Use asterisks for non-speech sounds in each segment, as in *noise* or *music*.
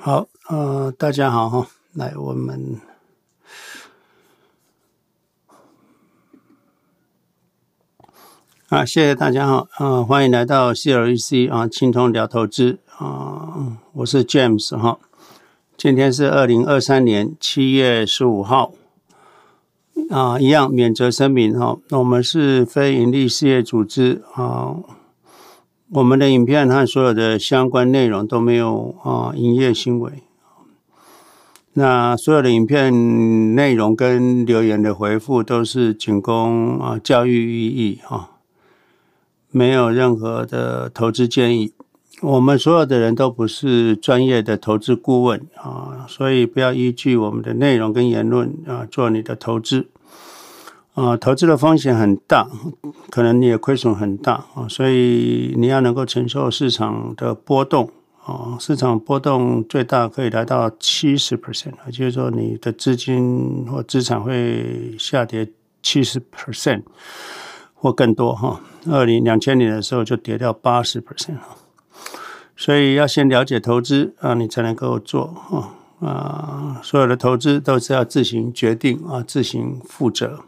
好，呃，大家好哈，来我们啊，谢谢大家好，啊，欢迎来到 CLEC 啊，青铜聊投资啊，我是 James 哈，今天是二零二三年七月十五号啊，一样免责声明哈，那我们是非营利事业组织啊。我们的影片和所有的相关内容都没有啊营业行为。那所有的影片内容跟留言的回复都是仅供啊教育意义啊，没有任何的投资建议。我们所有的人都不是专业的投资顾问啊，所以不要依据我们的内容跟言论啊做你的投资。啊，投资的风险很大，可能你也亏损很大啊，所以你要能够承受市场的波动啊，市场波动最大可以来到七十 percent，也就是说你的资金或资产会下跌七十 percent 或更多哈。二零两千年的时候就跌掉八十 percent，所以要先了解投资啊，你才能够做啊啊，所有的投资都是要自行决定啊，自行负责。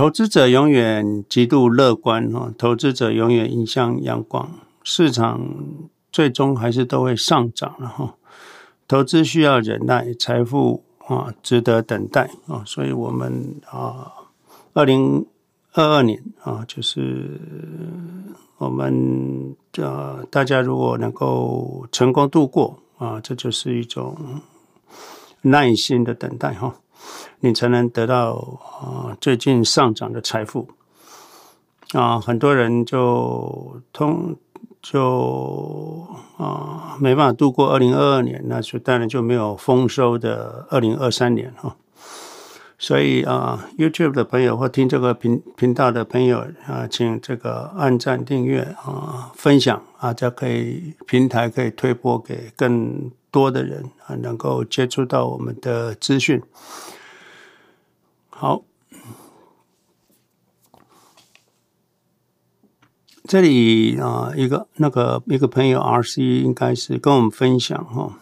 投资者永远极度乐观哈，投资者永远迎向阳光，市场最终还是都会上涨了哈。投资需要忍耐，财富啊值得等待啊，所以我们啊，二零二二年啊，就是我们啊，大家如果能够成功度过啊，这就是一种耐心的等待哈。你才能得到啊最近上涨的财富啊，很多人就通就啊没办法度过二零二二年，那就当然就没有丰收的二零二三年哈。所以啊，YouTube 的朋友或听这个频频道的朋友啊，请这个按赞、订阅啊、分享啊，这可以平台可以推播给更多的人啊，能够接触到我们的资讯。好，这里啊，一个那个一个朋友 RC 应该是跟我们分享哈，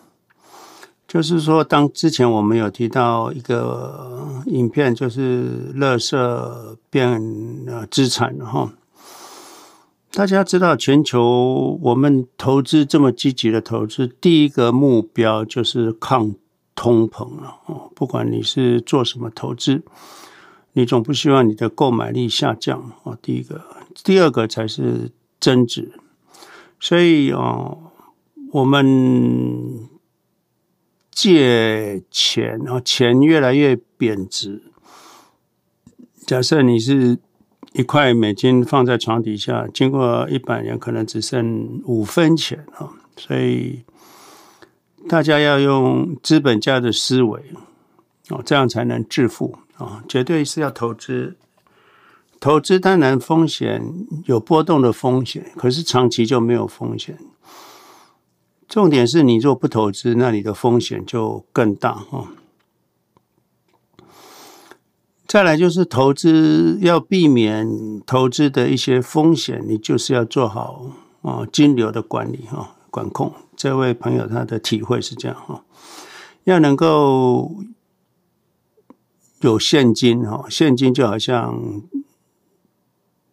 就是说，当之前我们有提到一个影片，就是垃圾变呃资产哈。大家知道，全球我们投资这么积极的投资，第一个目标就是抗。通膨了哦，不管你是做什么投资，你总不希望你的购买力下降哦。第一个，第二个才是增值。所以哦，我们借钱啊，钱越来越贬值。假设你是一块美金放在床底下，经过一百年，可能只剩五分钱啊。所以。大家要用资本家的思维哦，这样才能致富啊！绝对是要投资，投资当然风险有波动的风险，可是长期就没有风险。重点是你若不投资，那你的风险就更大哈。再来就是投资要避免投资的一些风险，你就是要做好啊金流的管理哈。管控，这位朋友他的体会是这样哈，要能够有现金哈，现金就好像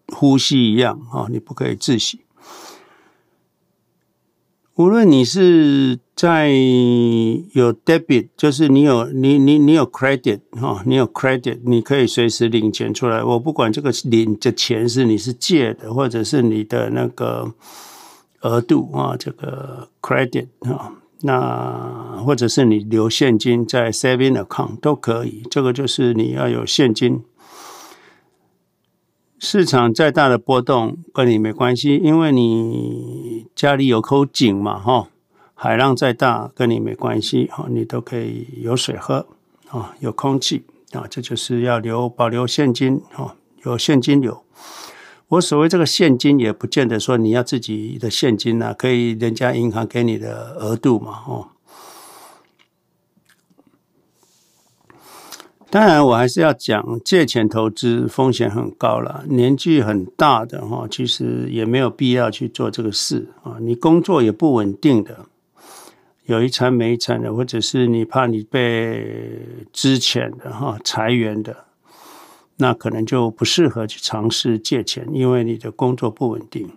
呼吸一样哈，你不可以窒息。无论你是在有 debit，就是你有你你你有 credit 哈，你有 credit，你可以随时领钱出来。我不管这个领的钱是你是借的，或者是你的那个。额度啊，这个 credit 啊，那或者是你留现金在 saving account 都可以。这个就是你要有现金。市场再大的波动跟你没关系，因为你家里有口井嘛，哈。海浪再大跟你没关系，哈，你都可以有水喝啊，有空气啊，这就是要留保留现金哈，有现金流。我所谓这个现金，也不见得说你要自己的现金啊，可以人家银行给你的额度嘛，哦。当然，我还是要讲借钱投资风险很高了，年纪很大的哈，其实也没有必要去做这个事啊。你工作也不稳定的，有一餐没一餐的，或者是你怕你被资遣的哈裁员的，那可能就不适合去尝试借钱，因为你的工作不稳定。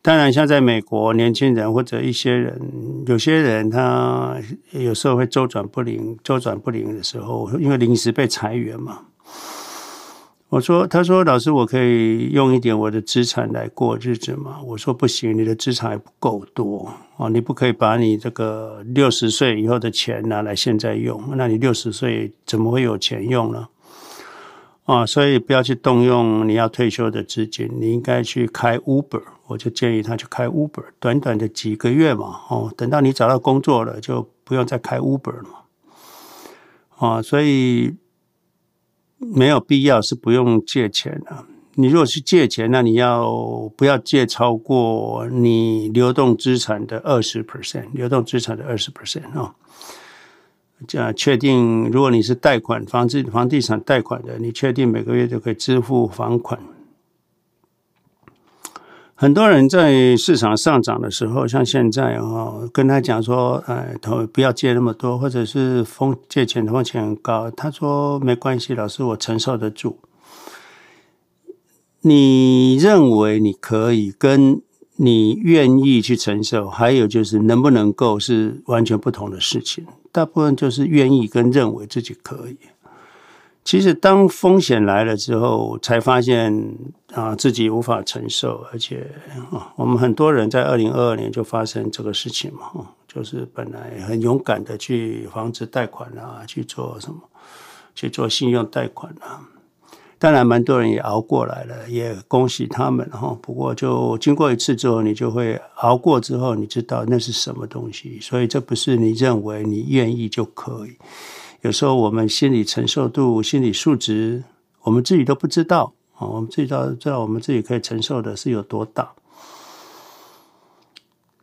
当然，像在美国，年轻人或者一些人，有些人他有时候会周转不灵，周转不灵的时候，因为临时被裁员嘛。我说，他说，老师，我可以用一点我的资产来过日子吗？我说不行，你的资产还不够多哦，你不可以把你这个六十岁以后的钱拿来现在用，那你六十岁怎么会有钱用呢？啊，所以不要去动用你要退休的资金，你应该去开 Uber。我就建议他去开 Uber，短短的几个月嘛，哦，等到你找到工作了，就不用再开 Uber 了嘛。啊，所以没有必要是不用借钱的。你如果是借钱，那你要不要借超过你流动资产的二十 percent？流动资产的二十 percent 啊。样确定，如果你是贷款房子、房地产贷款的，你确定每个月都可以支付房款。很多人在市场上涨的时候，像现在哦，跟他讲说，哎，投不要借那么多，或者是风借钱的风险很高。他说没关系，老师我承受得住。你认为你可以，跟你愿意去承受，还有就是能不能够是完全不同的事情。大部分就是愿意跟认为自己可以。其实，当风险来了之后，才发现啊，自己无法承受，而且啊，我们很多人在二零二二年就发生这个事情嘛，就是本来很勇敢的去房子贷款啊，去做什么，去做信用贷款啊。当然，蛮多人也熬过来了，也恭喜他们哈。不过，就经过一次之后，你就会熬过之后，你知道那是什么东西，所以这不是你认为你愿意就可以。有时候我们心理承受度、心理素质，我们自己都不知道啊。我们自己知道，知道我们自己可以承受的是有多大。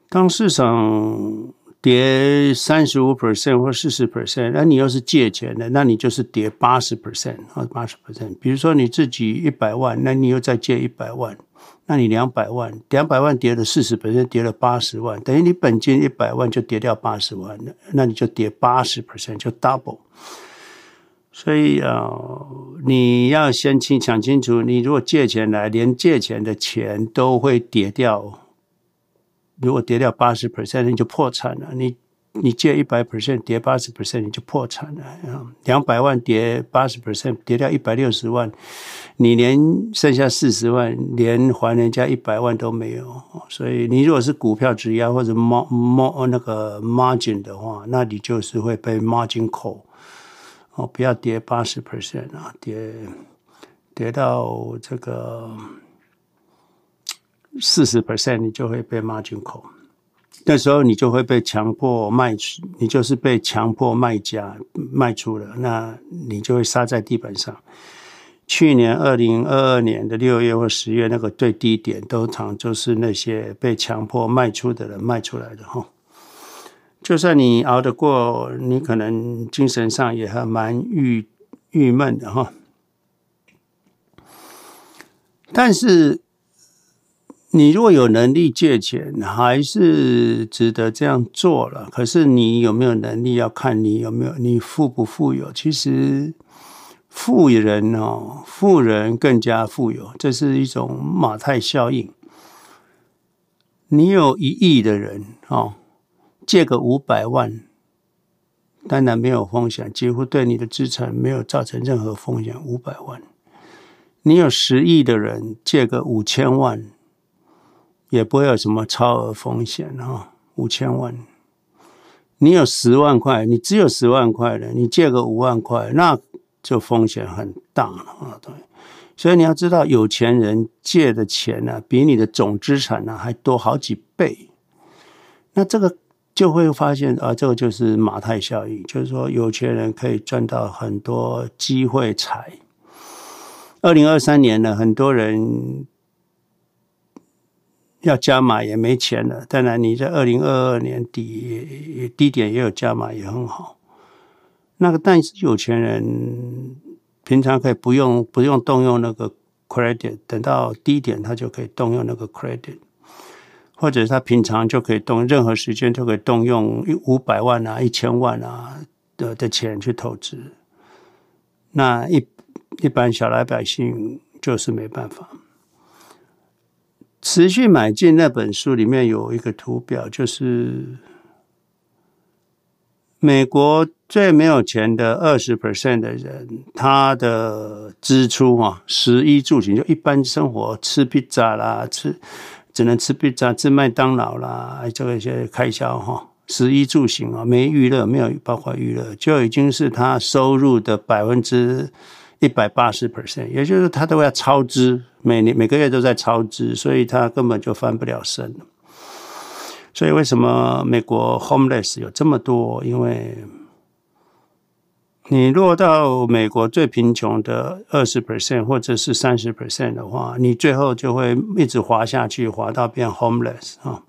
当市场跌三十五 percent 或四十 percent，那你要是借钱的，那你就是跌八十 percent 或八十 percent。比如说你自己一百万，那你又再借一百万。那你两百万，两百万跌了四十，percent，跌了八十万，等于你本金一百万就跌掉八十万了，那你就跌八十 percent 就 double。所以啊、呃，你要先清想清楚，你如果借钱来，连借钱的钱都会跌掉，如果跌掉八十 percent，你就破产了。你。你借一百 percent 跌八十 percent 你就破产了！两百万跌八十 percent 跌掉一百六十万，你连剩下四十万连还人家一百万都没有。所以你如果是股票质押或者 mar mar 那个 margin 的话，那你就是会被 margin call 哦，不要跌八十 percent 啊，跌跌到这个四十 percent 你就会被 margin call。那时候你就会被强迫卖出，你就是被强迫卖家卖出了，那你就会杀在地板上。去年二零二二年的六月或十月那个最低点，都常就是那些被强迫卖出的人卖出来的哈。就算你熬得过，你可能精神上也还蛮郁郁闷的哈。但是。你如果有能力借钱，还是值得这样做了。可是你有没有能力，要看你有没有，你富不富有。其实富人哦，富人更加富有，这是一种马太效应。你有一亿的人哦，借个五百万，当然没有风险，几乎对你的资产没有造成任何风险。五百万，你有十亿的人，借个五千万。也不会有什么超额风险哈，五千万，你有十万块，你只有十万块的，你借个五万块，那就风险很大了啊！对，所以你要知道，有钱人借的钱呢，比你的总资产呢还多好几倍。那这个就会发现啊，这个就是马太效应，就是说有钱人可以赚到很多机会财。二零二三年呢，很多人。要加码也没钱了，当然你在二零二二年底也也低点也有加码也很好。那个但是有钱人平常可以不用不用动用那个 credit，等到低点他就可以动用那个 credit，或者他平常就可以动任何时间就可以动用五百万啊、一千万啊的的钱去投资。那一一般小老百姓就是没办法。持续买进那本书里面有一个图表，就是美国最没有钱的二十 percent 的人，他的支出啊，食衣住行就一般生活，吃披萨啦，吃只能吃披萨，吃麦当劳啦，这个一些开销哈，食衣住行啊，没娱乐，没有包括娱乐，就已经是他收入的百分之一百八十 percent，也就是他都要超支。每年每个月都在超支，所以他根本就翻不了身。所以为什么美国 homeless 有这么多？因为你落到美国最贫穷的二十 percent 或者是三十 percent 的话，你最后就会一直滑下去，滑到变 homeless 啊。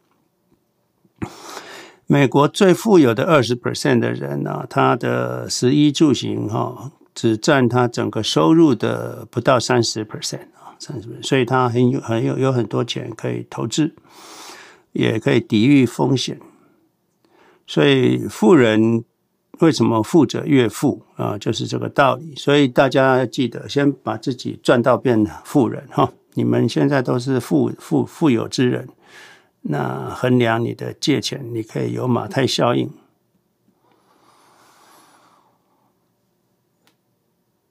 美国最富有的二十 percent 的人呢，他的食衣住行哈，只占他整个收入的不到三十 percent 啊，三十。所以他很有很有有很多钱可以投资，也可以抵御风险。所以富人为什么富者越富啊？就是这个道理。所以大家要记得，先把自己赚到变富人哈。你们现在都是富富富有之人，那衡量你的借钱，你可以有马太效应。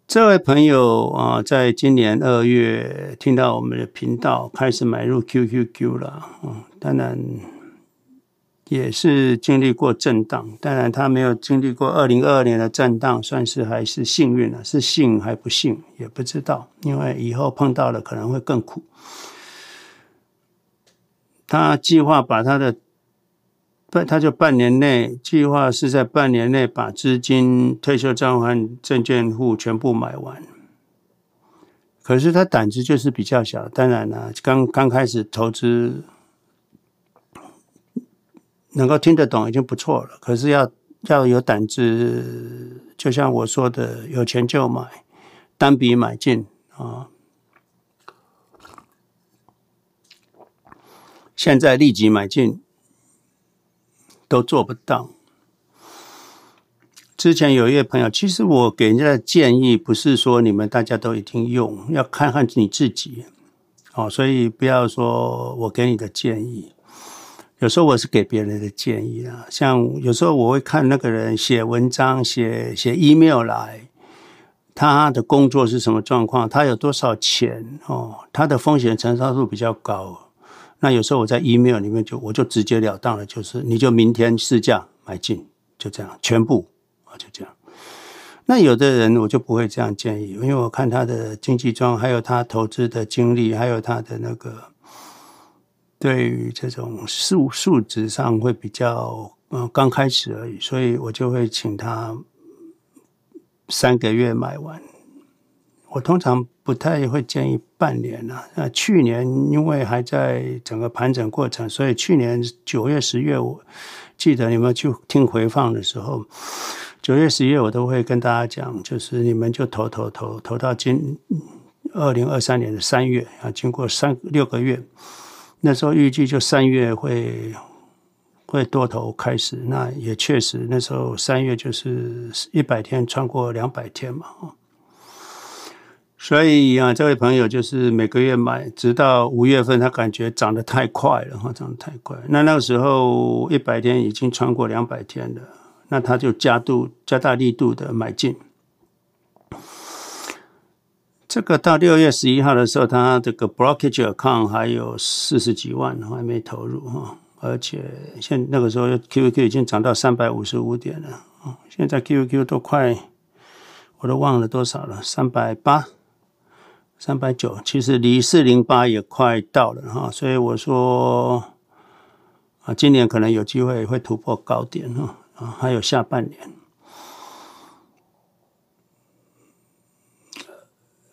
这位朋友啊，在今年二月听到我们的频道，开始买入 QQQ 了。嗯，当然也是经历过震荡，当然他没有经历过二零二二年的震荡，算是还是幸运了。是幸还不幸也不知道，因为以后碰到了可能会更苦。他计划把他的。半他就半年内计划是在半年内把资金、退休账户、证券户全部买完。可是他胆子就是比较小，当然了，刚刚开始投资，能够听得懂已经不错了。可是要要有胆子，就像我说的，有钱就买，单笔买进啊。现在立即买进。都做不到。之前有一位朋友，其实我给人家的建议不是说你们大家都一定用，要看看你自己。哦，所以不要说我给你的建议，有时候我是给别人的建议啊。像有时候我会看那个人写文章、写写 email 来，他的工作是什么状况，他有多少钱哦，他的风险承受度比较高。那有时候我在 email 里面就我就直截了当的，就是你就明天市价买进，就这样全部啊，就这样。那有的人我就不会这样建议，因为我看他的经济状况，还有他投资的经历，还有他的那个对于这种数数值上会比较嗯刚开始而已，所以我就会请他三个月买完。我通常不太会建议半年了。那去年因为还在整个盘整过程，所以去年九月、十月，我记得你们去听回放的时候，九月、十月我都会跟大家讲，就是你们就投投投投到今二零二三年的三月啊，经过三六个月，那时候预计就三月会会多头开始。那也确实，那时候三月就是一百天穿过两百天嘛，所以啊，这位朋友就是每个月买，直到五月份，他感觉涨得太快了哈，涨得太快。那那个时候一百天已经穿过两百天了，那他就加度加大力度的买进。这个到六月十一号的时候，他这个 brokerage account 还有四十几万还没投入哈，而且现那个时候 QQ 已经涨到三百五十五点了啊，现在 QQQ 都快我都忘了多少了，三百八。三百九，其实离四零八也快到了哈，所以我说啊，今年可能有机会会突破高点哈啊，还有下半年。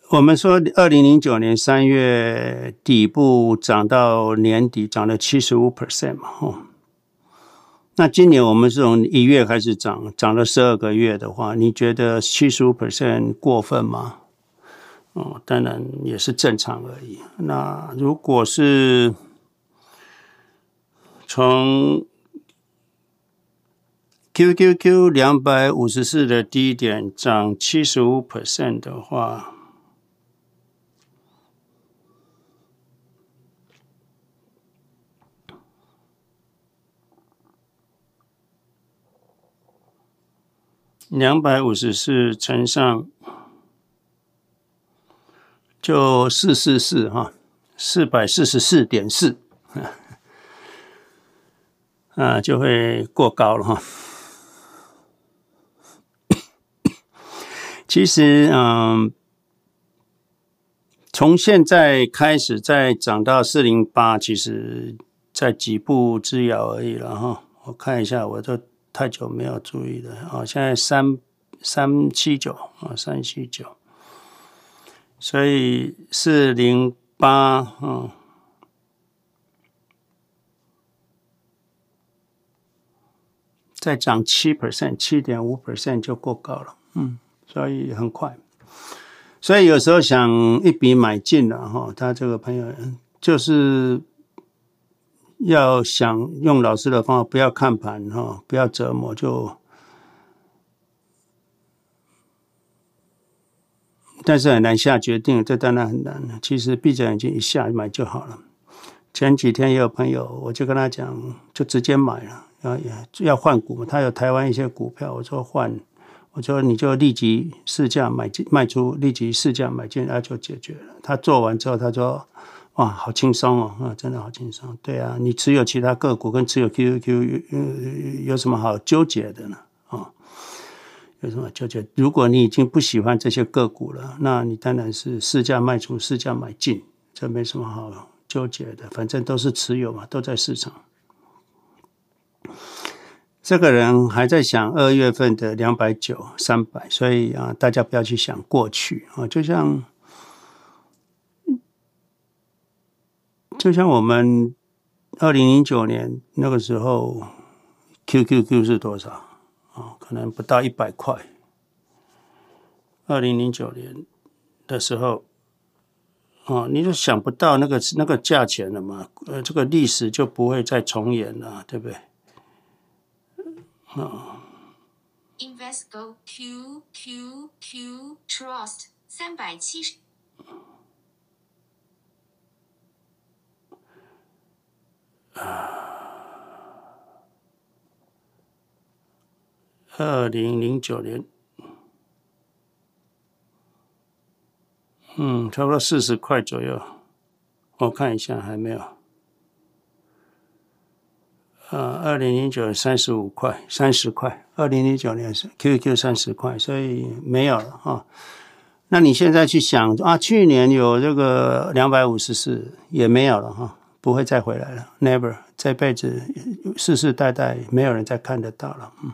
我们说二零零九年三月底部涨到年底涨了七十五 percent 嘛哈，那今年我们是从一月开始涨，涨了十二个月的话，你觉得七十五 percent 过分吗？哦，当然也是正常而已。那如果是从 QQQ 两百五十四的低点涨七十五 percent 的话，两百五十四乘上就四四四哈，四百四十四点四，啊，就会过高了哈。其实，嗯，从现在开始再涨到四零八，其实在几步之遥而已了哈。我看一下，我都。太久没有注意了啊！现在三三七九啊，三七九，所以四零八嗯，再涨七 percent，七点五 percent 就过高了，嗯，所以很快。所以有时候想一笔买进了哈，他这个朋友就是。要想用老师的方法，不要看盘哈，不要折磨，就，但是很难下决定，这当然很难。其实闭着眼睛一下买就好了。前几天也有朋友，我就跟他讲，就直接买了，要要换股嘛，他有台湾一些股票，我说换，我说你就立即市价买进卖出，立即市价买进，那就解决了。他做完之后，他说。哇，好轻松哦！啊，真的好轻松。对啊，你持有其他个股跟持有 QQQ 有什么好纠结的呢？有什么纠结？如果你已经不喜欢这些个股了，那你当然是市价卖出，市价买进，这没什么好纠结的。反正都是持有嘛，都在市场。这个人还在想二月份的两百九、三百，所以啊，大家不要去想过去啊，就像。就像我们二零零九年那个时候，QQQ 是多少？可能不到一百块。二零零九年的时候，啊，你就想不到那个那个价钱了嘛？呃，这个历史就不会再重演了，对不对？啊。Invesco QQQ Trust 三百七十。二零零九年，嗯，差不多四十块左右。我看一下，还没有。呃，二零零九三十五块，三十块。二零零九年是 QQ 三十块，所以没有了哈。那你现在去想啊，去年有这个两百五十四，也没有了哈。不会再回来了，Never，这辈子世世代代没有人再看得到了，嗯。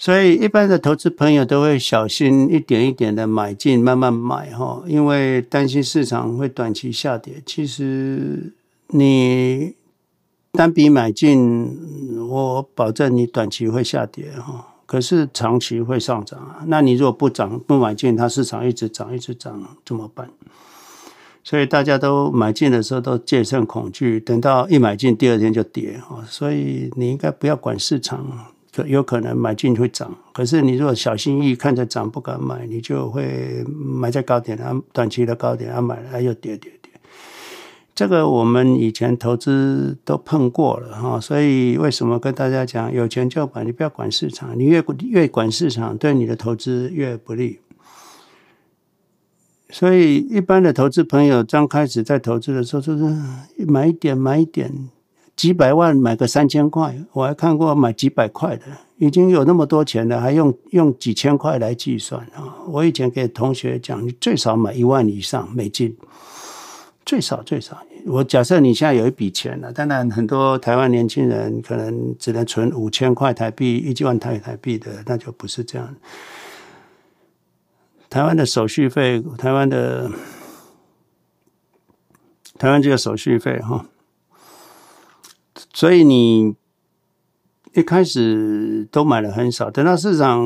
所以一般的投资朋友都会小心一点一点的买进，慢慢买哈，因为担心市场会短期下跌。其实你单笔买进，我保证你短期会下跌哈，可是长期会上涨啊。那你如果不涨不买进，它市场一直涨一直涨，怎么办？所以大家都买进的时候都戒慎恐惧，等到一买进，第二天就跌啊！所以你应该不要管市场，有可能买进会涨，可是你如果小心翼翼看着涨不敢买，你就会买在高点啊，短期的高点啊买了又跌跌跌。这个我们以前投资都碰过了哈，所以为什么跟大家讲有钱就买，你不要管市场，你越越管市场，对你的投资越不利。所以，一般的投资朋友刚开始在投资的时候，就是买一点，买一点，几百万买个三千块。我还看过买几百块的，已经有那么多钱了，还用用几千块来计算啊！我以前给同学讲，你最少买一万以上美金，最少最少。我假设你现在有一笔钱了，当然很多台湾年轻人可能只能存五千块台币，一万台台币的，那就不是这样。台湾的手续费，台湾的台湾这个手续费哈，所以你一开始都买了很少，等到市场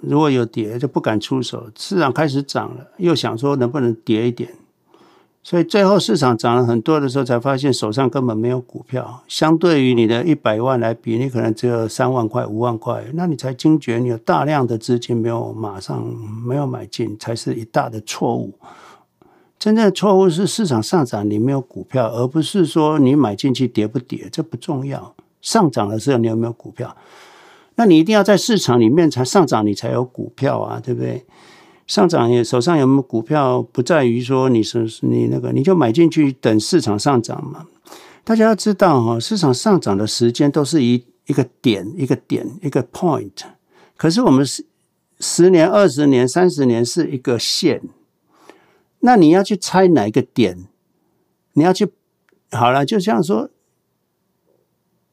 如果有跌，就不敢出手。市场开始涨了，又想说能不能跌一点，所以最后市场涨了很多的时候，才发现手上根本没有股票。相对于你的一百万来比，你可能只有三万块、五万块，那你才惊觉你有大量的资金没有马上没有买进，才是一大的错误。真正的错误是市场上涨你没有股票，而不是说你买进去跌不跌，这不重要。上涨的时候你有没有股票？那你一定要在市场里面才上涨，你才有股票啊，对不对？上涨也手上有没有股票，不在于说你是你那个，你就买进去等市场上涨嘛。大家要知道哈，市场上涨的时间都是一一个点一个点一个 point，可是我们十十年、二十年、三十年是一个线。那你要去猜哪一个点？你要去好了，就像说，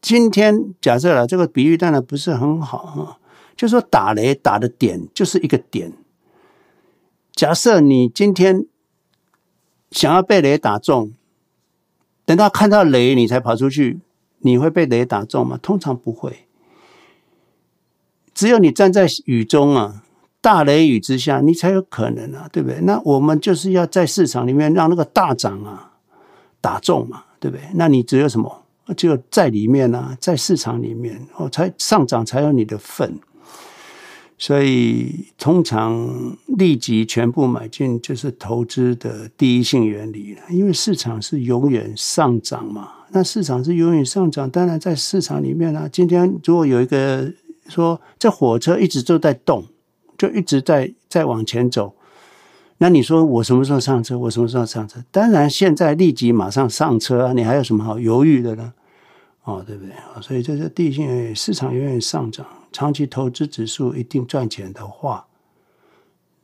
今天假设了这个比喻当然不是很好啊，就说打雷打的点就是一个点。假设你今天想要被雷打中，等到看到雷你才跑出去，你会被雷打中吗？通常不会。只有你站在雨中啊。大雷雨之下，你才有可能啊，对不对？那我们就是要在市场里面让那个大涨啊打中嘛，对不对？那你只有什么？只有在里面啊，在市场里面哦，才上涨才有你的份。所以通常立即全部买进就是投资的第一性原理了，因为市场是永远上涨嘛。那市场是永远上涨，当然在市场里面啊，今天如果有一个说这火车一直都在动。就一直在在往前走，那你说我什么时候上车？我什么时候上车？当然，现在立即马上上车啊！你还有什么好犹豫的呢？哦，对不对？所以这是地性市场永远上涨，长期投资指数一定赚钱的话，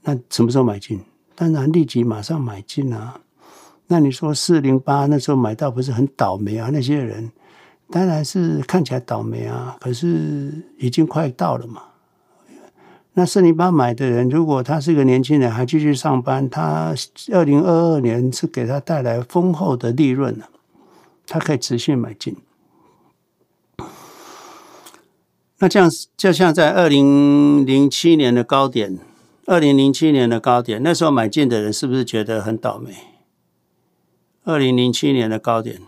那什么时候买进？当然立即马上买进啊！那你说四零八那时候买到不是很倒霉啊？那些人当然是看起来倒霉啊，可是已经快到了嘛。那四零八买的人，如果他是个年轻人，还继续上班，他二零二二年是给他带来丰厚的利润了，他可以持续买进。那这样就像在二零零七年的高点，二零零七年的高点，那时候买进的人是不是觉得很倒霉？二零零七年的高点，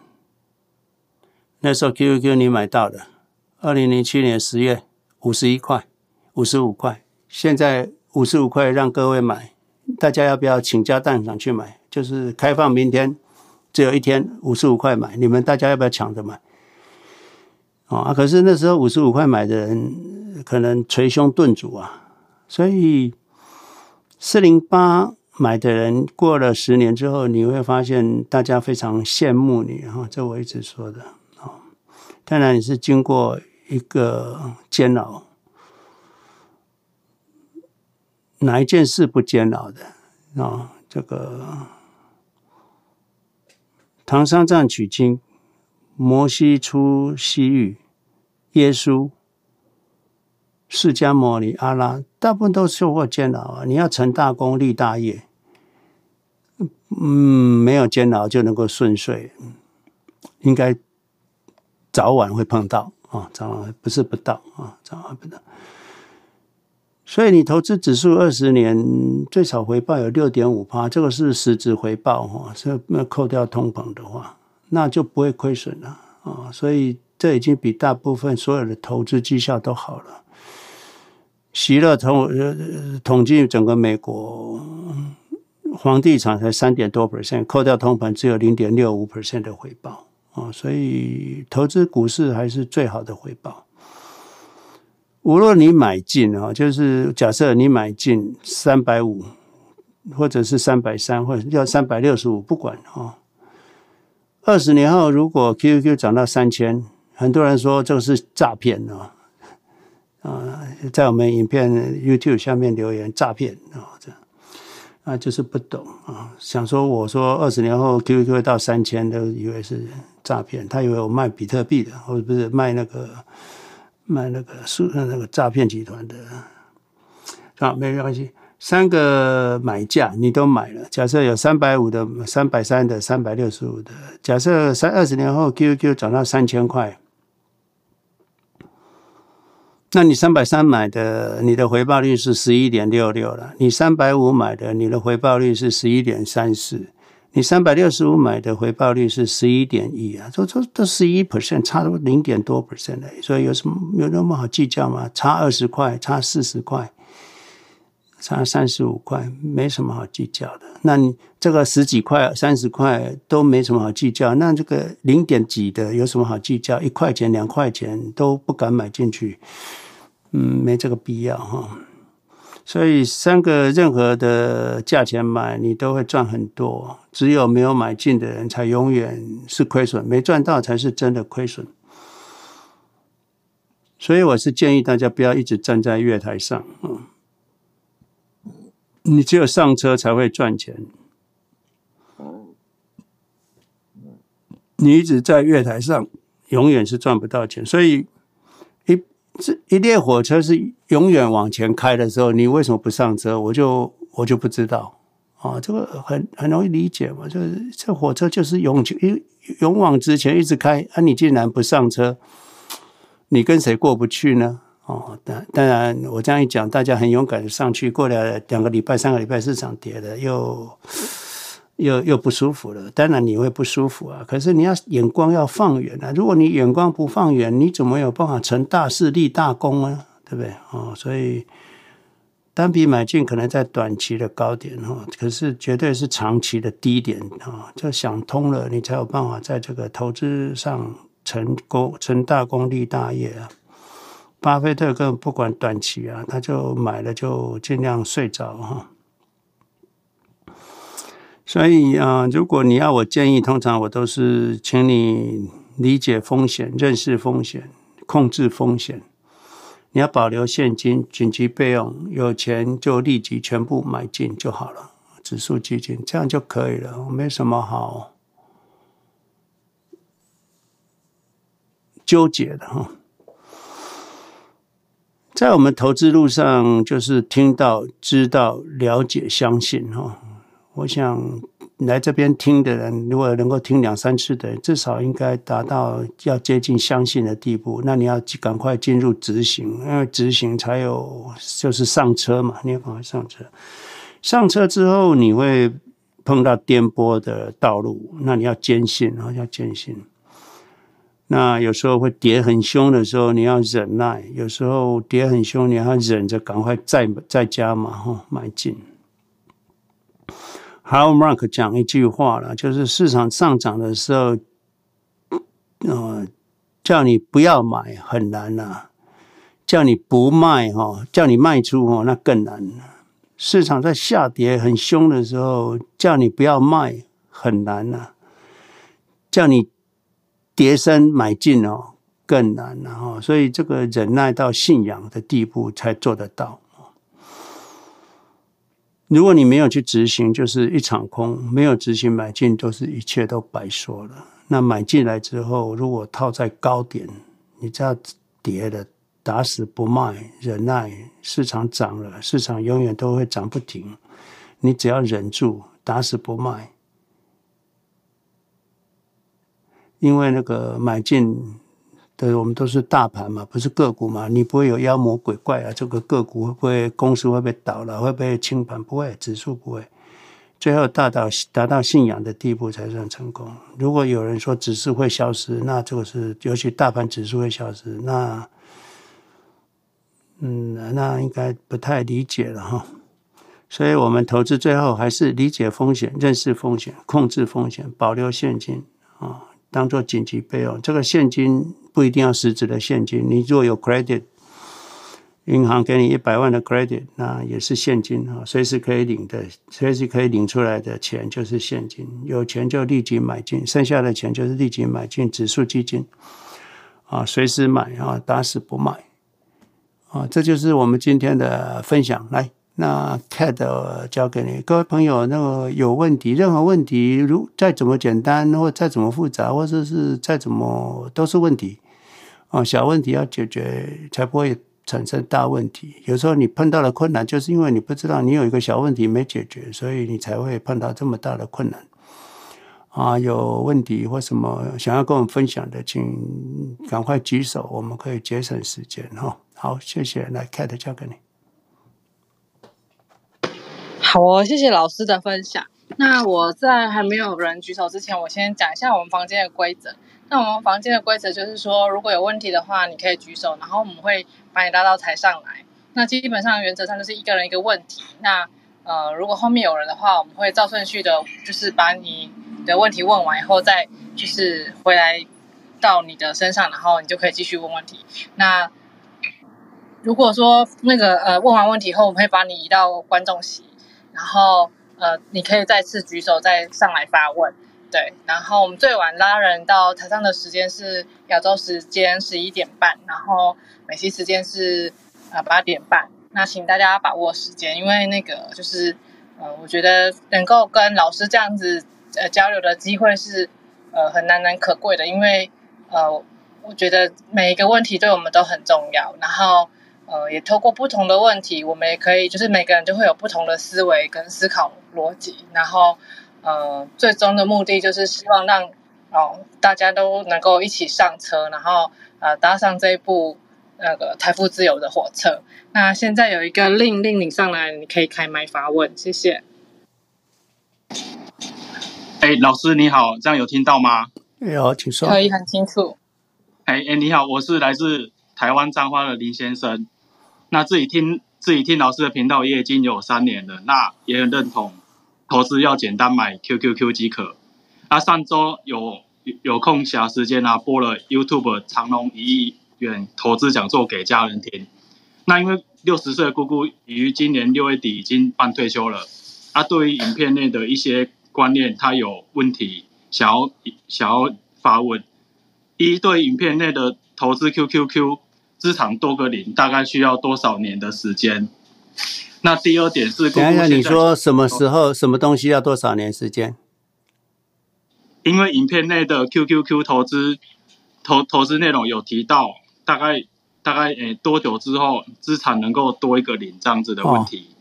那时候 Q Q 你买到的，二零零七年十月五十一块，五十五块。现在五十五块让各位买，大家要不要倾家荡产去买？就是开放明天只有一天五十五块买，你们大家要不要抢着买？啊，可是那时候五十五块买的人可能捶胸顿足啊，所以四零八买的人过了十年之后，你会发现大家非常羡慕你哈，这我一直说的啊。当然你是经过一个煎熬。哪一件事不煎熬的啊、哦？这个唐三藏取经，摩西出西域，耶稣、释迦牟尼、阿拉，大部分都受过煎熬啊！你要成大功、立大业，嗯，没有煎熬就能够顺遂，应该早晚会碰到啊、早晚不是不到啊、早晚不到。所以你投资指数二十年最少回报有六点五趴，这个是实质回报哈，这那扣掉通膨的话，那就不会亏损了啊。所以这已经比大部分所有的投资绩效都好了。席勒统统计整个美国房地产才三点多 percent，扣掉通膨只有零点六五 percent 的回报啊。所以投资股市还是最好的回报。无论你买进啊，就是假设你买进三百五，或者是三百三，或者要三百六十五，不管啊。二十年后，如果 QQQ 涨到三千，很多人说这个是诈骗啊，啊，在我们影片 YouTube 下面留言诈骗啊，这啊，就是不懂啊，想说我说二十年后 QQQ 到三千，都以为是诈骗，他以为我卖比特币的，或者不是卖那个。卖那个是那个诈骗集团的，啊，没关系。三个买价你都买了，假设有三百五的、三百三的、三百六十五的。假设三二十年后 QQ 涨到三千块，那你三百三买的，你的回报率是十一点六六了；你三百五买的，你的回报率是十一点三四；你三百六十五买的回报率是十一点一啊，这这这十一 percent，差了零点多 percent 的，所以有什么有那么好计较吗？差二十块，差四十块。差三十五块，没什么好计较的。那你这个十几块、三十块都没什么好计较。那这个零点几的有什么好计较？一块钱、两块钱都不敢买进去，嗯，没这个必要哈。所以三个任何的价钱买，你都会赚很多。只有没有买进的人，才永远是亏损，没赚到才是真的亏损。所以我是建议大家不要一直站在月台上，嗯。你只有上车才会赚钱。你一直在月台上，永远是赚不到钱。所以这一列火车是永远往前开的时候，你为什么不上车？我就我就不知道啊。这个很很容易理解嘛，就是这火车就是勇勇勇往直前一直开，啊，你竟然不上车，你跟谁过不去呢？哦，当当然，我这样一讲，大家很勇敢的上去，过了两个礼拜、三个礼拜，市场跌了，又又又不舒服了。当然你会不舒服啊，可是你要眼光要放远啊。如果你眼光不放远，你怎么有办法成大事、立大功呢？对不对？哦，所以单笔买进可能在短期的高点哈，可是绝对是长期的低点啊。就想通了，你才有办法在这个投资上成功、成大功、立大业啊。巴菲特根本不管短期啊，他就买了就尽量睡着哈。所以啊，如果你要我建议，通常我都是请你理解风险、认识风险、控制风险。你要保留现金、紧急备用，有钱就立即全部买进就好了。指数基金这样就可以了，没什么好纠结的哈。在我们投资路上，就是听到、知道、了解、相信哈。我想来这边听的人，如果能够听两三次的人，至少应该达到要接近相信的地步。那你要赶快进入执行，因为执行才有就是上车嘛。你要赶快上车，上车之后你会碰到颠簸的道路，那你要坚信然后，要坚信。那有时候会跌很凶的时候，你要忍耐；有时候跌很凶，你要忍着，赶快再再加嘛，哈，买进。Howard Mark 讲一句话了，就是市场上涨的时候，呃，叫你不要买很难呐、啊，叫你不卖哈，叫你卖出哈，那更难了。市场在下跌很凶的时候，叫你不要卖很难呐、叫你。跌升买进哦，更难了哈，所以这个忍耐到信仰的地步才做得到。如果你没有去执行，就是一场空；没有执行买进，都是一切都白说了。那买进来之后，如果套在高点，你只要跌了，打死不卖，忍耐，市场涨了，市场永远都会涨不停。你只要忍住，打死不卖。因为那个买进的，我们都是大盘嘛，不是个股嘛，你不会有妖魔鬼怪啊。这个个股会不会公司会不会倒了，会不会清盘？不会，指数不会。最后达到达到信仰的地步才算成功。如果有人说指数会消失，那这个是尤其大盘指数会消失，那嗯，那应该不太理解了哈。所以我们投资最后还是理解风险、认识风险、控制风险、保留现金啊。当做紧急备用，这个现金不一定要实质的现金。你如果有 credit，银行给你一百万的 credit，那也是现金啊，随时可以领的，随时可以领出来的钱就是现金。有钱就立即买进，剩下的钱就是立即买进指数基金啊，随时买啊，打死不卖啊。这就是我们今天的分享，来。那 CAD 交给你，各位朋友，那个有问题，任何问题，如再怎么简单，或再怎么复杂，或者是再怎么都是问题啊。小问题要解决，才不会产生大问题。有时候你碰到的困难，就是因为你不知道你有一个小问题没解决，所以你才会碰到这么大的困难啊，有问题或什么想要跟我们分享的，请赶快举手，我们可以节省时间哈。好，谢谢，来，Cat 交给你。好哦，谢谢老师的分享。那我在还没有人举手之前，我先讲一下我们房间的规则。那我们房间的规则就是说，如果有问题的话，你可以举手，然后我们会把你拉到台上来。那基本上原则上就是一个人一个问题。那呃，如果后面有人的话，我们会照顺序的，就是把你的问题问完以后，再就是回来到你的身上，然后你就可以继续问问题。那如果说那个呃问完问题后，我们会把你移到观众席。然后，呃，你可以再次举手，再上来发问，对。然后我们最晚拉人到台上的时间是亚洲时间十一点半，然后美西时间是呃八点半。那请大家把握时间，因为那个就是，呃，我觉得能够跟老师这样子呃交流的机会是呃很难能可贵的，因为呃，我觉得每一个问题对我们都很重要，然后。呃，也透过不同的问题，我们也可以，就是每个人都会有不同的思维跟思考逻辑，然后，呃，最终的目的就是希望让哦大家都能够一起上车，然后呃搭上这一部那个财富自由的火车。那现在有一个令令你上来，你可以开麦发问，谢谢。哎，老师你好，这样有听到吗？有，请说。可以很清楚。哎哎，你好，我是来自台湾彰化的林先生。那自己听自己听老师的频道也已经有三年了，那也很认同投资要简单买 QQQ 即可。啊上周有有空暇时间啊，播了 YouTube 长隆一亿元投资讲座给家人听。那因为六十岁的姑姑于今年六月底已经办退休了，啊，对于影片内的一些观念，她有问题想要想要发问。一对影片内的投资 QQQ。资产多个零，大概需要多少年的时间？那第二点是，等一下你说什么时候、什么东西要多少年时间？因为影片内的 QQQ 投资投投资内容有提到，大概大概诶多久之后资产能够多一个零这样子的问题。哦、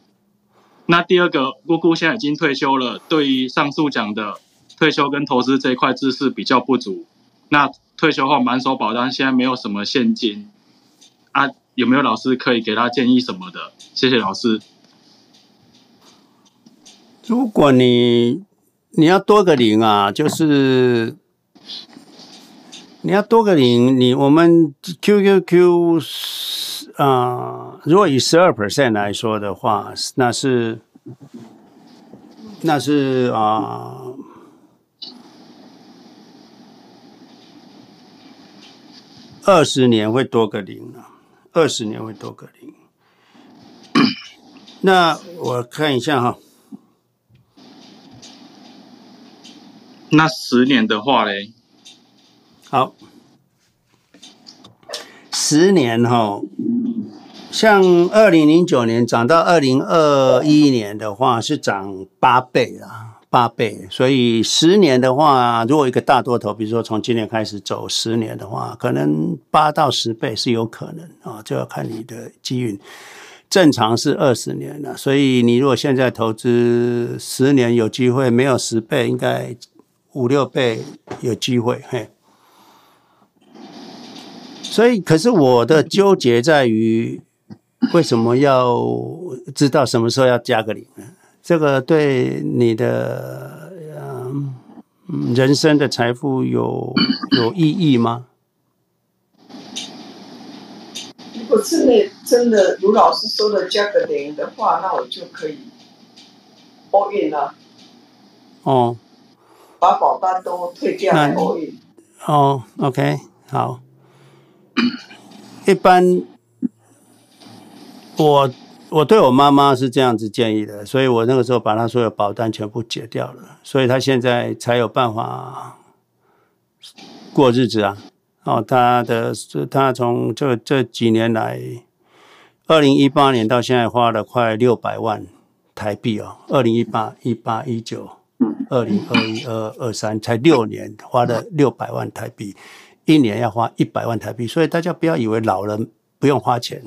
那第二个，姑姑现在已经退休了，对于上述讲的退休跟投资这一块知识比较不足。那退休后满手保单，现在没有什么现金。啊，有没有老师可以给他建议什么的？谢谢老师。如果你你要多个零啊，就是你要多个零，你我们 QQQ 啊、如果以十二 percent 来说的话，那是那是啊，二十年会多个零啊。二十年会多个零，那我看一下哈。那十年的话嘞？好，十年哈，像二零零九年涨到二零二一年的话，是涨八倍啊。八倍，所以十年的话，如果一个大多头，比如说从今年开始走十年的话，可能八到十倍是有可能啊，就要看你的机运。正常是二十年了，所以你如果现在投资十年有机会，没有十倍，应该五六倍有机会。嘿，所以可是我的纠结在于，为什么要知道什么时候要加个零呢？这个对你的嗯人生的财富有有意义吗？如果真的真的卢老师说的加个零的话，那我就可以 all in 了。哦，把保单都退掉来 all in。哦，OK，好。一般我。我对我妈妈是这样子建议的，所以我那个时候把她所有保单全部解掉了，所以她现在才有办法过日子啊。哦，她的她从这这几年来，二零一八年到现在花了快六百万台币哦。二零一八、一八、一九、二零二一、二二三，才六年花了六百万台币，一年要花一百万台币，所以大家不要以为老人不用花钱，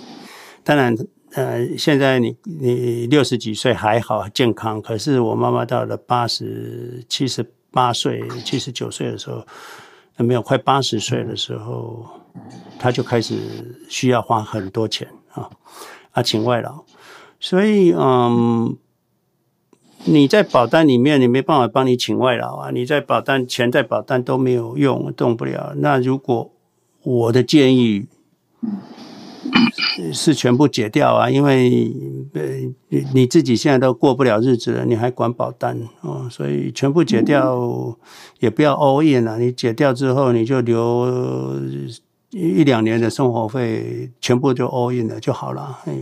当然。呃，现在你你六十几岁还好健康，可是我妈妈到了八十七十八岁、七十九岁的时候，没有快八十岁的时候，她就开始需要花很多钱啊啊，请外劳。所以嗯，你在保单里面，你没办法帮你请外劳啊，你在保单钱在保单都没有用，动不了。那如果我的建议。是全部解掉啊，因为呃，你自己现在都过不了日子了，你还管保单哦？所以全部解掉，也不要 all in 啊。你解掉之后，你就留一两年的生活费，全部就 all in 了就好了。哎，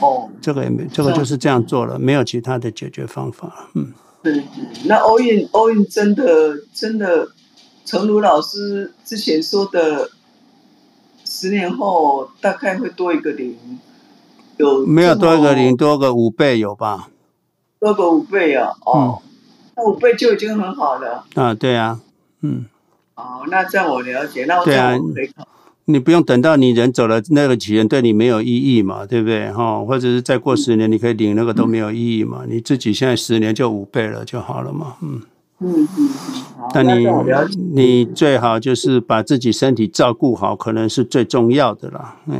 哦，这个也没，这个就是这样做了，没有其他的解决方法。嗯，对，那 all in all in 真的真的，诚如老师之前说的。十年后大概会多一个零，有没有多一个零？多个五倍有吧？多个五倍啊！哦，嗯、那五倍就已经很好了。啊，对啊，嗯。哦，那这样我了解。那我对啊，你不用等到你人走了，那个钱对你没有意义嘛？对不对？哈，或者是再过十年，你可以领那个都没有意义嘛？嗯、你自己现在十年就五倍了就好了嘛？嗯。嗯嗯，但你你最好就是把自己身体照顾好，可能是最重要的啦。哎，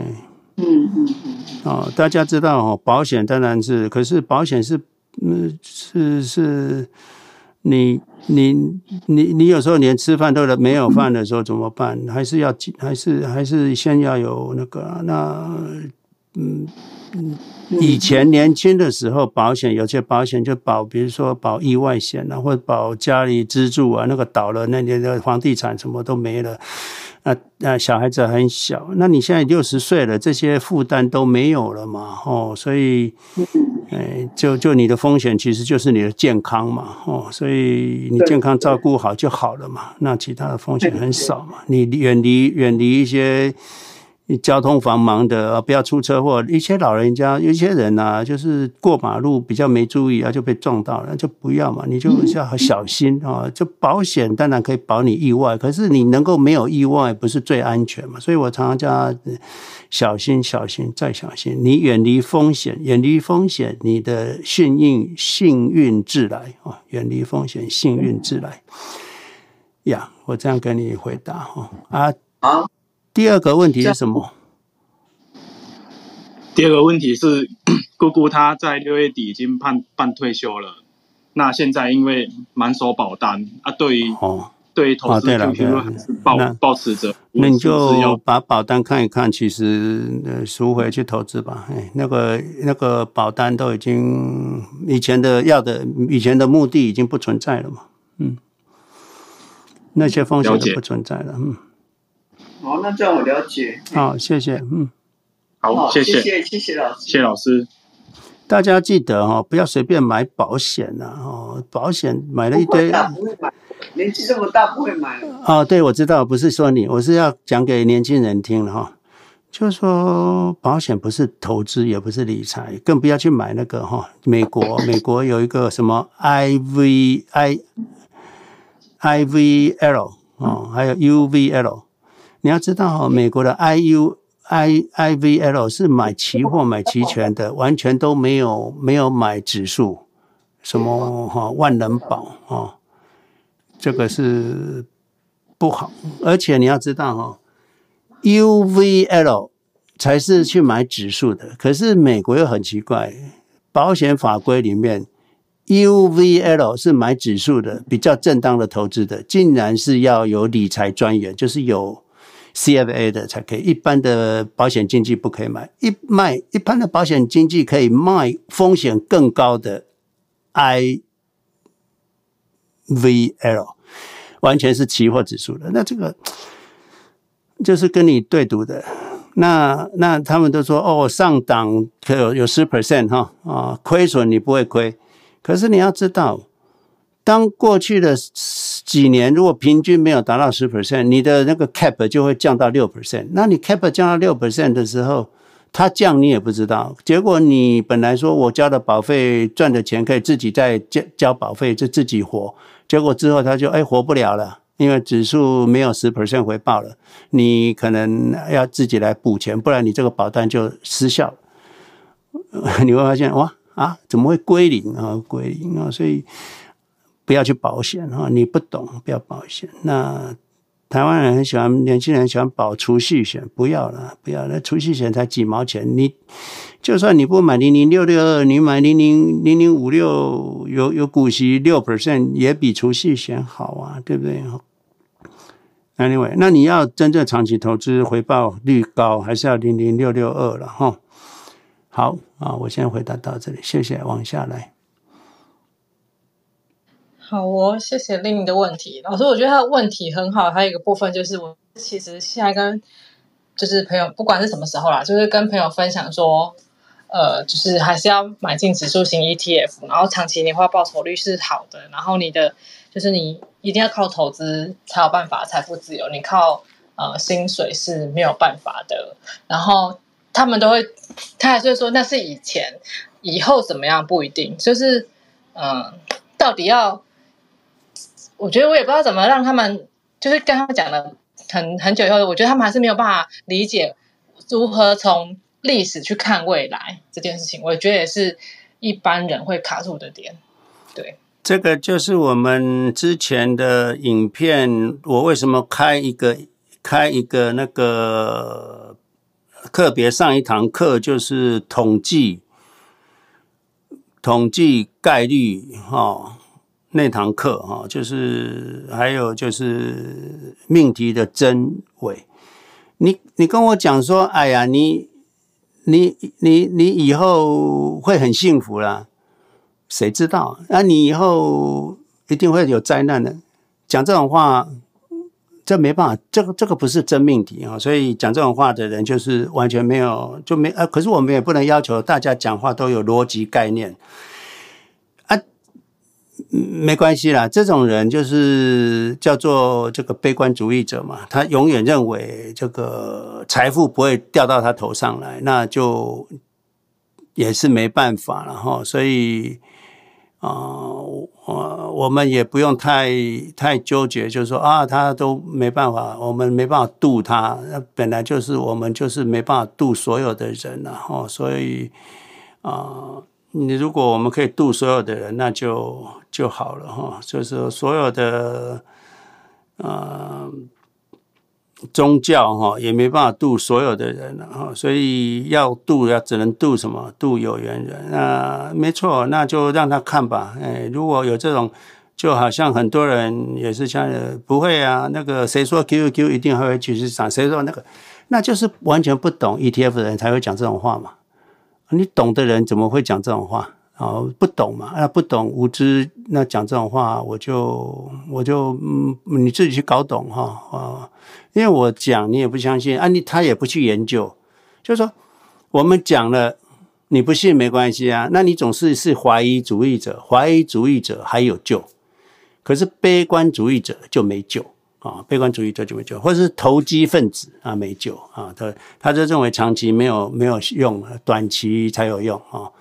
嗯嗯嗯。哦，大家知道哦，保险当然是，可是保险是，嗯，是是，你你你你有时候连吃饭都没有饭的时候怎么办？还是要还是还是先要有那个那嗯。以前年轻的时候，保险有些保险就保，比如说保意外险啊，或者保家里支柱啊，那个倒了，那年的房地产什么都没了。那那小孩子很小，那你现在六十岁了，这些负担都没有了嘛？哦，所以，哎，就就你的风险其实就是你的健康嘛？哦，所以你健康照顾好就好了嘛。那其他的风险很少嘛？你远离远离一些。交通繁忙的，不要出车祸。一些老人家，有些人啊，就是过马路比较没注意啊，就被撞到了，就不要嘛。你就要小心啊。就保险当然可以保你意外，可是你能够没有意外，不是最安全嘛？所以我常常叫他小心、小心再小心。你远离风险，远离风险，你的幸运幸运自来啊！远离风险，幸运自来。呀，我这样跟你回答哈啊啊。第二个问题是什么？第二个问题是，*clears throat* 姑姑她在六月底已经办办退休了，那现在因为满手保单啊，对于哦，对于投资 QQ 还是抱抱持着，那你就把保单看一看，其实呃赎回去投资吧。哎，那个那个保单都已经以前的要的以前的目的已经不存在了嘛，嗯，那些风险都不存在了，嗯。好，那这样我了解。好，谢谢。嗯，好，谢谢，谢谢，谢谢老师。谢谢老师。大家记得哈，不要随便买保险呐。哦，保险买了一堆，不会买。年纪这么大不会买。哦，对，我知道，不是说你，我是要讲给年轻人听的哈。就是说，保险不是投资，也不是理财，更不要去买那个哈。美国，美国有一个什么 I V I I V L 哦，还有 U V L。你要知道，美国的 I U I I V L 是买期货、买期权的，完全都没有没有买指数，什么哈万能保啊，这个是不好。而且你要知道哈，U V L 才是去买指数的。可是美国又很奇怪，保险法规里面 U V L 是买指数的，比较正当的投资的，竟然是要有理财专员，就是有。CFA 的才可以，一般的保险经纪不可以买。一卖一般的保险经纪可以卖风险更高的 IVL，完全是期货指数的。那这个就是跟你对赌的。那那他们都说哦，上档可有有十 percent 哈啊，亏损你不会亏。可是你要知道，当过去的。几年如果平均没有达到十 percent，你的那个 cap 就会降到六 percent。那你 cap 降到六 percent 的时候，它降你也不知道。结果你本来说我交的保费赚的钱可以自己再交交保费，就自己活。结果之后他就哎活不了了，因为指数没有十 percent 回报了，你可能要自己来补钱，不然你这个保单就失效。*laughs* 你会发现哇啊怎么会归零啊归零啊？所以。不要去保险哈，你不懂不要保险。那台湾人很喜欢，年轻人喜欢保储蓄险，不要了，不要了，储蓄险才几毛钱，你就算你不买零零六六二，你买零零零零五六，有有股息六 percent 也比储蓄险好啊，对不对？Anyway，那你要真正长期投资，回报率高，还是要零零六六二了哈。好啊，我先回答到这里，谢谢，往下来。好，我谢谢令你的问题，老师，我觉得他的问题很好。还有一个部分就是，我其实现在跟就是朋友，不管是什么时候啦，就是跟朋友分享说，呃，就是还是要买进指数型 ETF，然后长期年化报酬率是好的，然后你的就是你一定要靠投资才有办法财富自由，你靠呃薪水是没有办法的。然后他们都会，他还是会说那是以前，以后怎么样不一定，就是嗯、到底要。我觉得我也不知道怎么让他们，就是跟他们讲了很很久以后，我觉得他们还是没有办法理解如何从历史去看未来这件事情。我觉得也是一般人会卡住的点。对，这个就是我们之前的影片，我为什么开一个开一个那个特别上一堂课，就是统计统计概率哈。那堂课哈，就是还有就是命题的真伪。你你跟我讲说，哎呀，你你你你以后会很幸福啦，谁知道？那你以后一定会有灾难的。讲这种话，这没办法，这个这个不是真命题啊。所以讲这种话的人，就是完全没有就没啊。可是我们也不能要求大家讲话都有逻辑概念。没关系啦，这种人就是叫做这个悲观主义者嘛，他永远认为这个财富不会掉到他头上来，那就也是没办法了哈。所以啊，我、我们也不用太太纠结，就是说啊，他都没办法，我们没办法度他，那本来就是我们就是没办法度所有的人了哈。所以啊。你如果我们可以度所有的人，那就就好了哈。就是所有的呃宗教哈，也没办法度所有的人了哈。所以要度，要只能度什么？度有缘人。那没错，那就让他看吧。哎，如果有这种，就好像很多人也是像不会啊。那个谁说 QQQ 一定还会继续涨？谁说那个？那就是完全不懂 ETF 的人才会讲这种话嘛。你懂的人怎么会讲这种话啊？不懂嘛？那不懂无知，那讲这种话，我就我就嗯，你自己去搞懂哈啊！因为我讲你也不相信啊，你他也不去研究，就是说我们讲了你不信没关系啊，那你总是是怀疑主义者，怀疑主义者还有救，可是悲观主义者就没救。啊，悲观主义者就没救，或者是投机分子啊，没救啊。他他就认为长期没有没有用，短期才有用啊。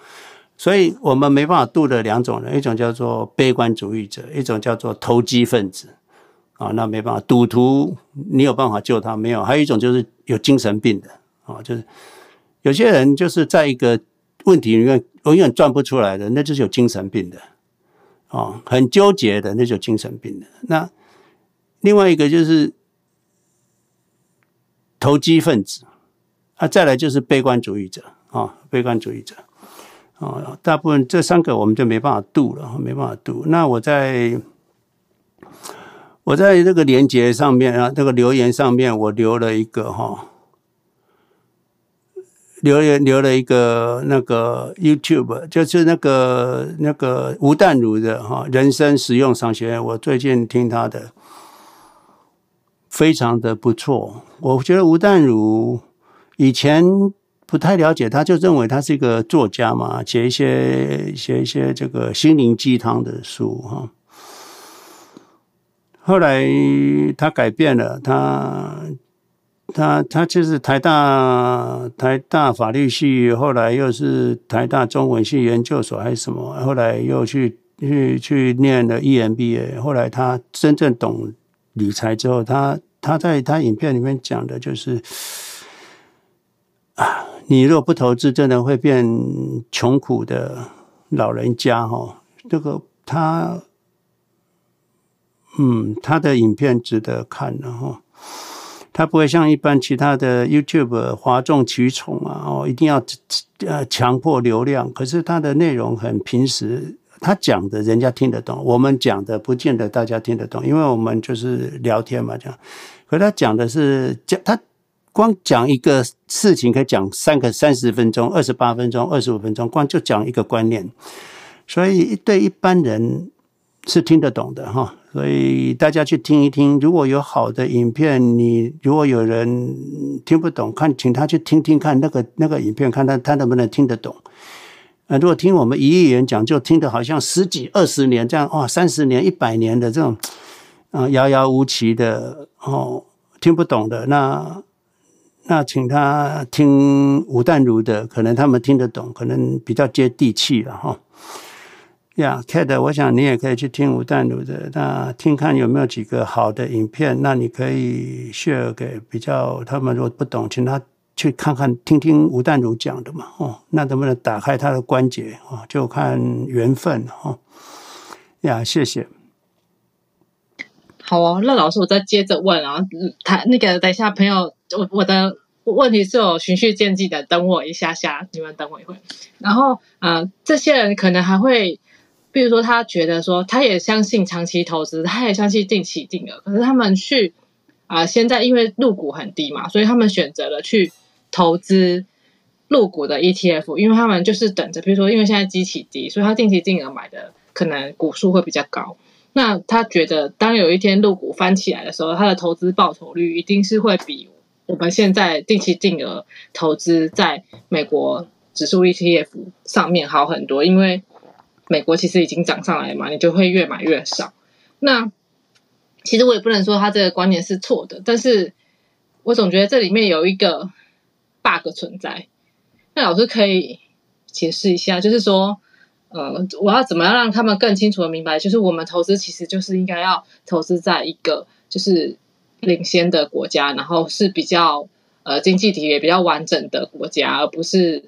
所以我们没办法度的两种人，一种叫做悲观主义者，一种叫做投机分子啊。那没办法，赌徒你有办法救他没有？还有一种就是有精神病的啊，就是有些人就是在一个问题里面永远转不出来的，那就是有精神病的啊，很纠结的，那就是精神病的那。另外一个就是投机分子，啊，再来就是悲观主义者啊，悲观主义者啊，大部分这三个我们就没办法度了，没办法度。那我在我在这个连接上面啊，这个留言上面，我留了一个哈，留言留了一个那个 YouTube，就是那个那个吴淡如的哈人生实用商学院，我最近听他的。非常的不错，我觉得吴淡如以前不太了解，他就认为他是一个作家嘛，写一些写一些这个心灵鸡汤的书哈。后来他改变了，他他他就是台大台大法律系，后来又是台大中文系研究所还是什么，后来又去去去念了 EMBA，后来他真正懂。理财之后，他他在他影片里面讲的就是啊，你如果不投资，真的会变穷苦的老人家哈。这个他嗯，他的影片值得看，然后他不会像一般其他的 YouTube 哗众取宠啊，哦，一定要呃强迫流量。可是他的内容很平实，他讲的人家听得懂，我们讲的不见得大家听得懂，因为我们就是聊天嘛，这样。可他讲的是讲他光讲一个事情可以讲三个三十分钟、二十八分钟、二十五分钟，光就讲一个观念，所以对一般人是听得懂的哈。所以大家去听一听，如果有好的影片，你如果有人听不懂，看请他去听听看那个那个影片，看他他能不能听得懂。啊，如果听我们一亿元讲，就听得好像十几二十年这样，哇，三十年、一百年的这种，啊，遥遥无期的哦，听不懂的，那那请他听吴淡如的，可能他们听得懂，可能比较接地气了哈。呀、yeah，Kate，我想你也可以去听吴淡如的，那听看有没有几个好的影片，那你可以 share 给比较他们如果不懂，请他去看看听听吴淡如讲的嘛，哦，那能不能打开他的关节啊？就看缘分哦。呀、谢谢。好哦，那老师我再接着问啊，他那个等一下朋友，我我的问题是有循序渐进的，等我一下下，你们等我一会。然后啊、呃，这些人可能还会。比如说，他觉得说，他也相信长期投资，他也相信定期定额。可是他们去啊、现在因为入股很低嘛，所以他们选择了去投资入股的 ETF，因为他们就是等着。比如说，因为现在基期低，所以他定期定额买的可能股数会比较高。那他觉得，当有一天入股翻起来的时候，他的投资报酬率一定是会比我们现在定期定额投资在美国指数 ETF 上面好很多，因为。美国其实已经涨上来嘛，你就会越买越少。那其实我也不能说他这个观念是错的，但是我总觉得这里面有一个 bug 存在。那老师可以解释一下，就是说，呃，我要怎么样让他们更清楚的明白，就是我们投资其实就是应该要投资在一个就是领先的国家，然后是比较呃经济体也比较完整的国家，而不是。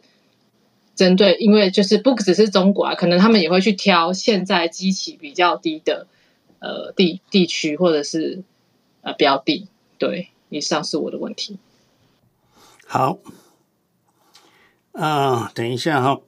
针对，因为就是不只是中国啊，可能他们也会去挑现在基期比较低的呃地地区或者是呃标的。对，以上是我的问题。好，啊、等一下哈。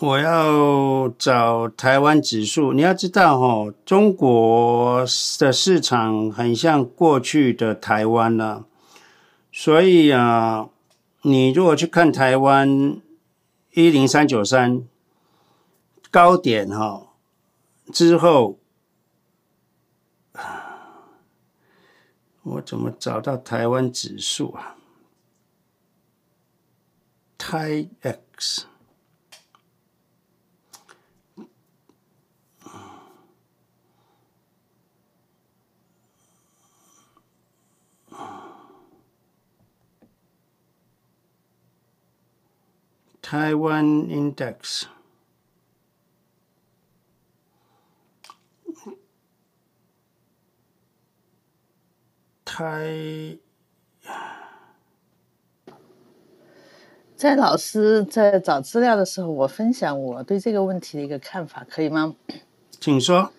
我要找台湾指数，你要知道哈，中国的市场很像过去的台湾了，所以啊，你如果去看台湾一零三九三高点哈之后，*sighs* 我怎么找到台湾指数啊？？Tai X。台湾 Index，台，在老师在找资料的时候，我分享我对这个问题的一个看法，可以吗？请说。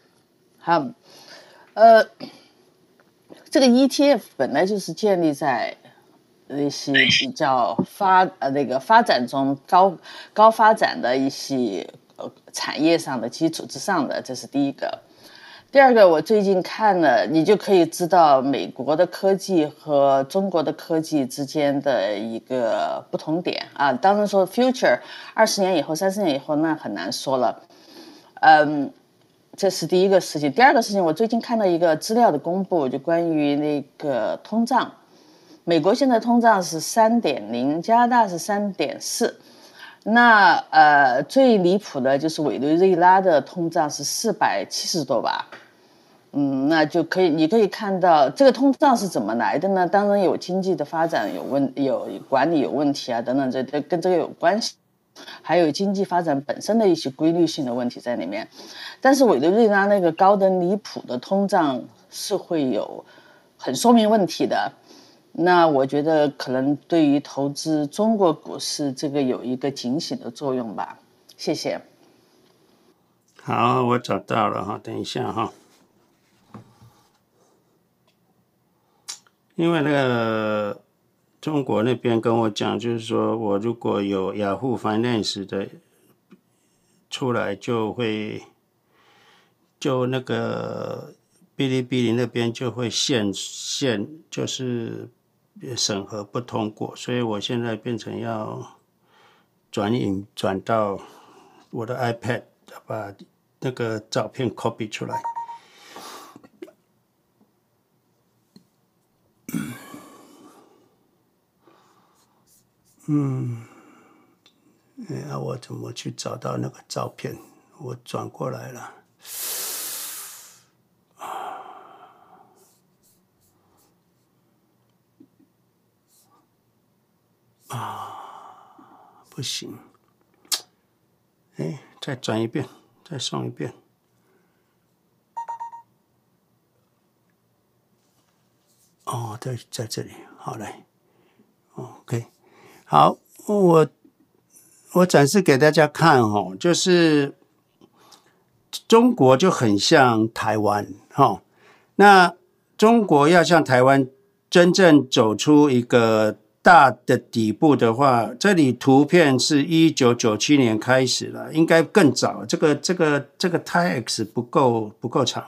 好，呃，这个 ETF 本来就是建立在。一些比较发呃那个发展中高高发展的一些呃产业上的基础之上的，这是第一个。第二个，我最近看了，你就可以知道美国的科技和中国的科技之间的一个不同点啊。当然说 future 二十年以后、三十年以后那很难说了。嗯，这是第一个事情。第二个事情，我最近看到一个资料的公布，就关于那个通胀。美国现在通胀是三点零，加拿大是三点四，那呃最离谱的就是委内瑞拉的通胀是四百七十多吧，嗯，那就可以你可以看到这个通胀是怎么来的呢？当然有经济的发展有问有管理有问题啊等等，这这跟这个有关系。还有经济发展本身的一些规律性的问题在里面。但是委内瑞拉那个高得离谱的通胀是会有很说明问题的。那我觉得可能对于投资中国股市这个有一个警醒的作用吧。谢谢。好，我找到了哈，等一下哈。因为那个中国那边跟我讲，就是说我如果有雅虎 Finance 的出来，就会就那个哔哩哔哩那边就会限限，就是审核不通过，所以我现在变成要转引转到我的 iPad 把。那个照片 copy 出来。嗯，哎，我怎么去找到那个照片？我转过来了。不行。哎，再转一遍。再送一遍。哦，对，在这里，好嘞。OK，好，我我展示给大家看哦，就是中国就很像台湾，哈。那中国要像台湾真正走出一个。大的底部的话，这里图片是一九九七年开始了，应该更早。这个这个这个泰 X 不够不够长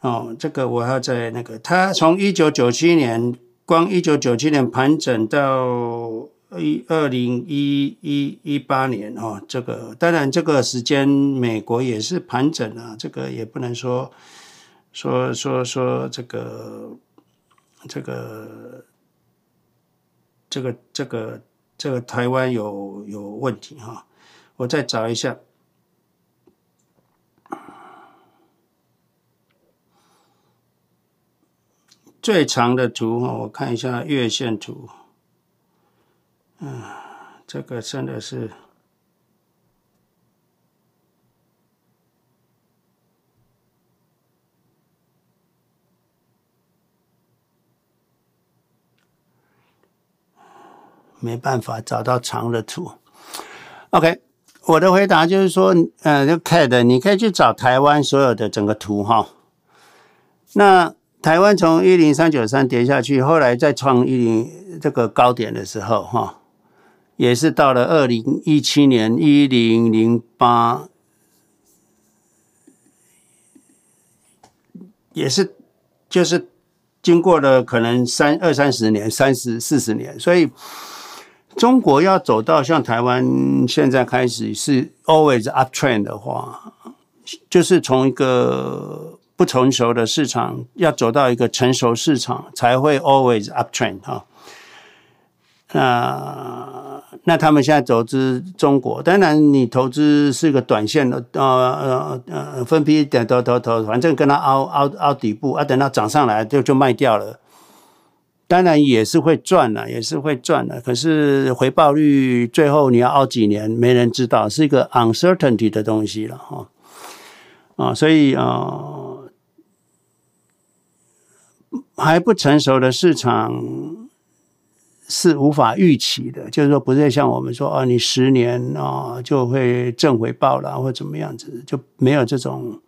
哦。这个我要在那个，它从一九九七年，光一九九七年盘整到一二零一一一八年哦。这个当然这个时间美国也是盘整啊，这个也不能说说说说这个这个。这个这个这个台湾有有问题哈，我再找一下最长的图哈，我看一下月线图，嗯，这个真的是。没办法找到长的图。OK，我的回答就是说，呃，就 CAD，你可以去找台湾所有的整个图哈。那台湾从一零三九三跌下去，后来再创一零这个高点的时候哈，也是到了二零一七年一零零八，也是就是经过了可能三二三十年、三十四十年，所以。中国要走到像台湾现在开始是 always uptrend 的话，就是从一个不成熟的市场要走到一个成熟市场才会 always uptrend 哈。那那他们现在投资中国，当然你投资是个短线的，呃呃呃分批点投投投，反正跟它凹凹凹底部啊，等到涨上来就就卖掉了。当然也是会赚了，也是会赚的。可是回报率最后你要熬几年，没人知道，是一个 uncertainty 的东西了哈。啊，所以啊，还不成熟的市场是无法预期的。就是说，不是像我们说啊，你十年啊就会正回报了，或怎么样子，就没有这种。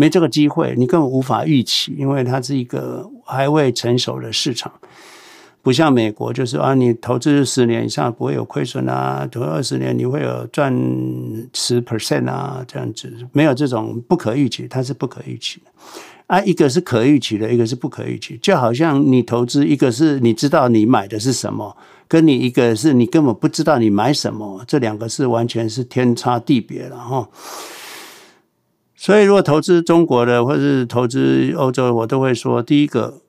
没这个机会，你根本无法预期，因为它是一个还未成熟的市场，不像美国，就是啊，你投资十年以上不会有亏损啊，投二十年你会有赚十 percent 啊，这样子。没有这种不可预期，它是不可预期的。啊，一个是可预期的，一个是不可预期，就好像你投资，一个是你知道你买的是什么，跟你一个是你根本不知道你买什么，这两个是完全是天差地别了哈。所以，如果投资中国的，或者是投资欧洲，我都会说，第一个，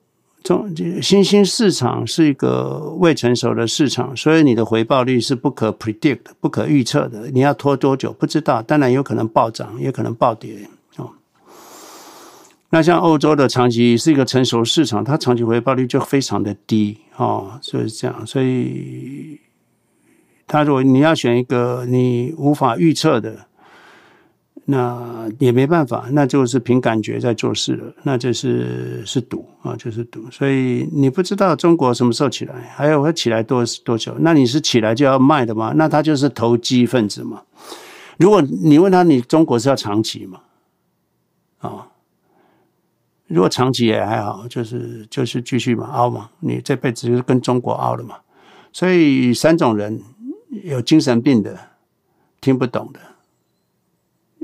中新兴市场是一个未成熟的市场，所以你的回报率是不可 predict、不可预测的。你要拖多久不知道，当然有可能暴涨，也可能暴跌哦。那像欧洲的长期是一个成熟市场，它长期回报率就非常的低哦，所以这样，所以。他如果你要选一个你无法预测的，那也没办法，那就是凭感觉在做事了，那就是是赌啊，就是赌。所以你不知道中国什么时候起来，还有会起来多多久？那你是起来就要卖的吗？那他就是投机分子嘛。如果你问他，你中国是要长期吗？啊？如果长期也还好，就是就是继续嘛，熬嘛，你这辈子就是跟中国熬了嘛。所以三种人：有精神病的，听不懂的；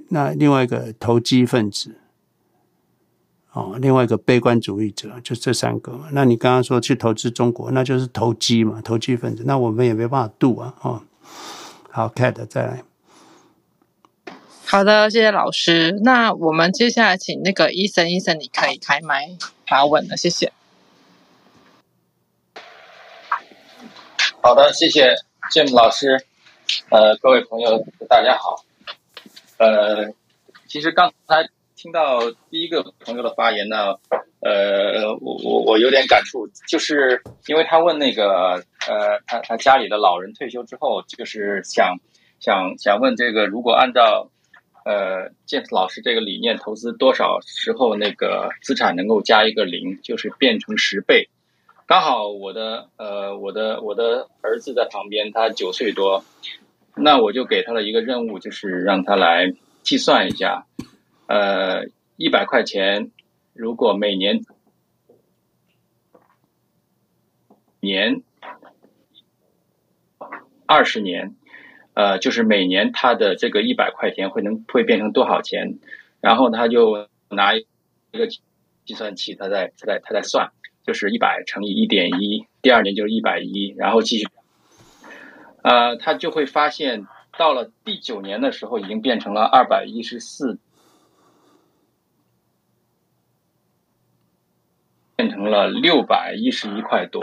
那另外一个投机分子，哦，另外一个悲观主义者，就这三个。那你刚刚说去投资中国，那就是投机嘛，投机分子。那我们也没办法度啊，哦。好，Cat 再来。好的，谢谢老师。那我们接下来请那个医生，医生你可以开麦发问了，谢谢。好的，谢谢 James 老师。呃，各位朋友，大家好。呃，其实刚才听到第一个朋友的发言呢，呃，我我我有点感触，就是因为他问那个呃，他他家里的老人退休之后，就是想想想问这个，如果按照呃建老师这个理念，投资多少时候那个资产能够加一个零，就是变成十倍。刚好我的呃，我的我的儿子在旁边，他九岁多，那我就给他了一个任务，就是让他来计算一下，呃，一百块钱如果每年年二十年。呃，就是每年他的这个一百块钱会能会变成多少钱，然后他就拿一个计算器，他在他在他在算，就是一百乘以一点一，第二年就是一百一，然后继续，呃，他就会发现到了第九年的时候已经变成了二百一十四，变成了六百一十一块多，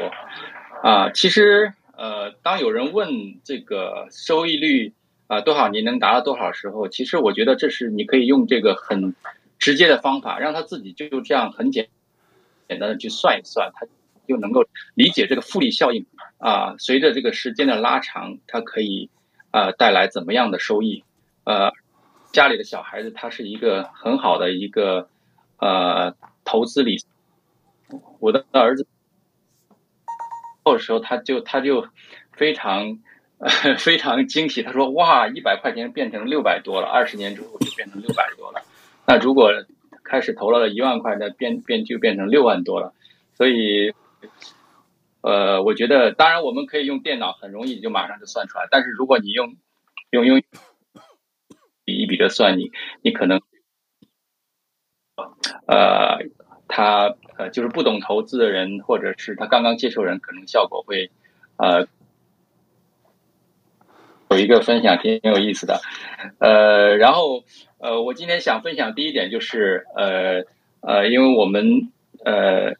啊、其实。呃，当有人问这个收益率啊、多少年能达到多少时候，其实我觉得这是你可以用这个很直接的方法，让他自己就这样很简简单的去算一算，他就能够理解这个复利效应啊、随着这个时间的拉长，它可以呃带来怎么样的收益？呃，家里的小孩子他是一个很好的一个呃投资理，我的儿子。的时候，他就他就非常 *laughs* 非常惊喜，他说：“哇，一百块钱变成六百多了，二十年之后就变成六百多了。那如果开始投了一万块，那变变就变成六万多了。所以，呃，我觉得当然我们可以用电脑很容易就马上就算出来，但是如果你用用用笔一笔的算，你你可能呃。”他呃，就是不懂投资的人，或者是他刚刚接触人，可能效果会，呃，有一个分享挺有意思的，呃，然后呃，我今天想分享第一点就是呃呃，因为我们呃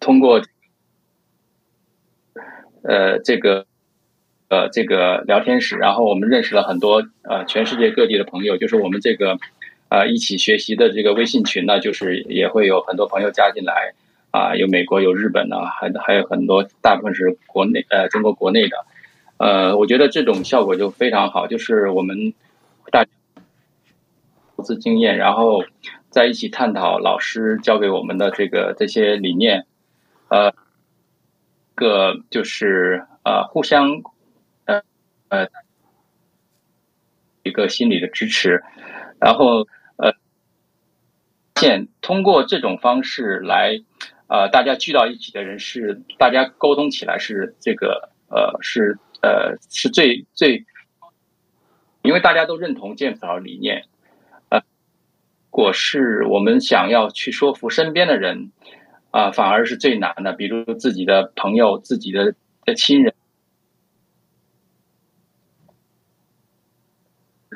通过呃这个呃这个聊天室，然后我们认识了很多呃全世界各地的朋友，就是我们这个。呃，一起学习的这个微信群呢，就是也会有很多朋友加进来，啊，有美国，有日本呢，还还有很多，大部分是国内呃中国国内的，呃，我觉得这种效果就非常好，就是我们大投资经验，然后在一起探讨老师教给我们的这个这些理念，呃，个就是呃互相呃呃一个心理的支持，然后呃。现通过这种方式来，呃，大家聚到一起的人是大家沟通起来是这个呃是呃是最最，因为大家都认同 James 老师理念，呃，如果是我们想要去说服身边的人，啊、反而是最难的，比如自己的朋友、自己的的亲人，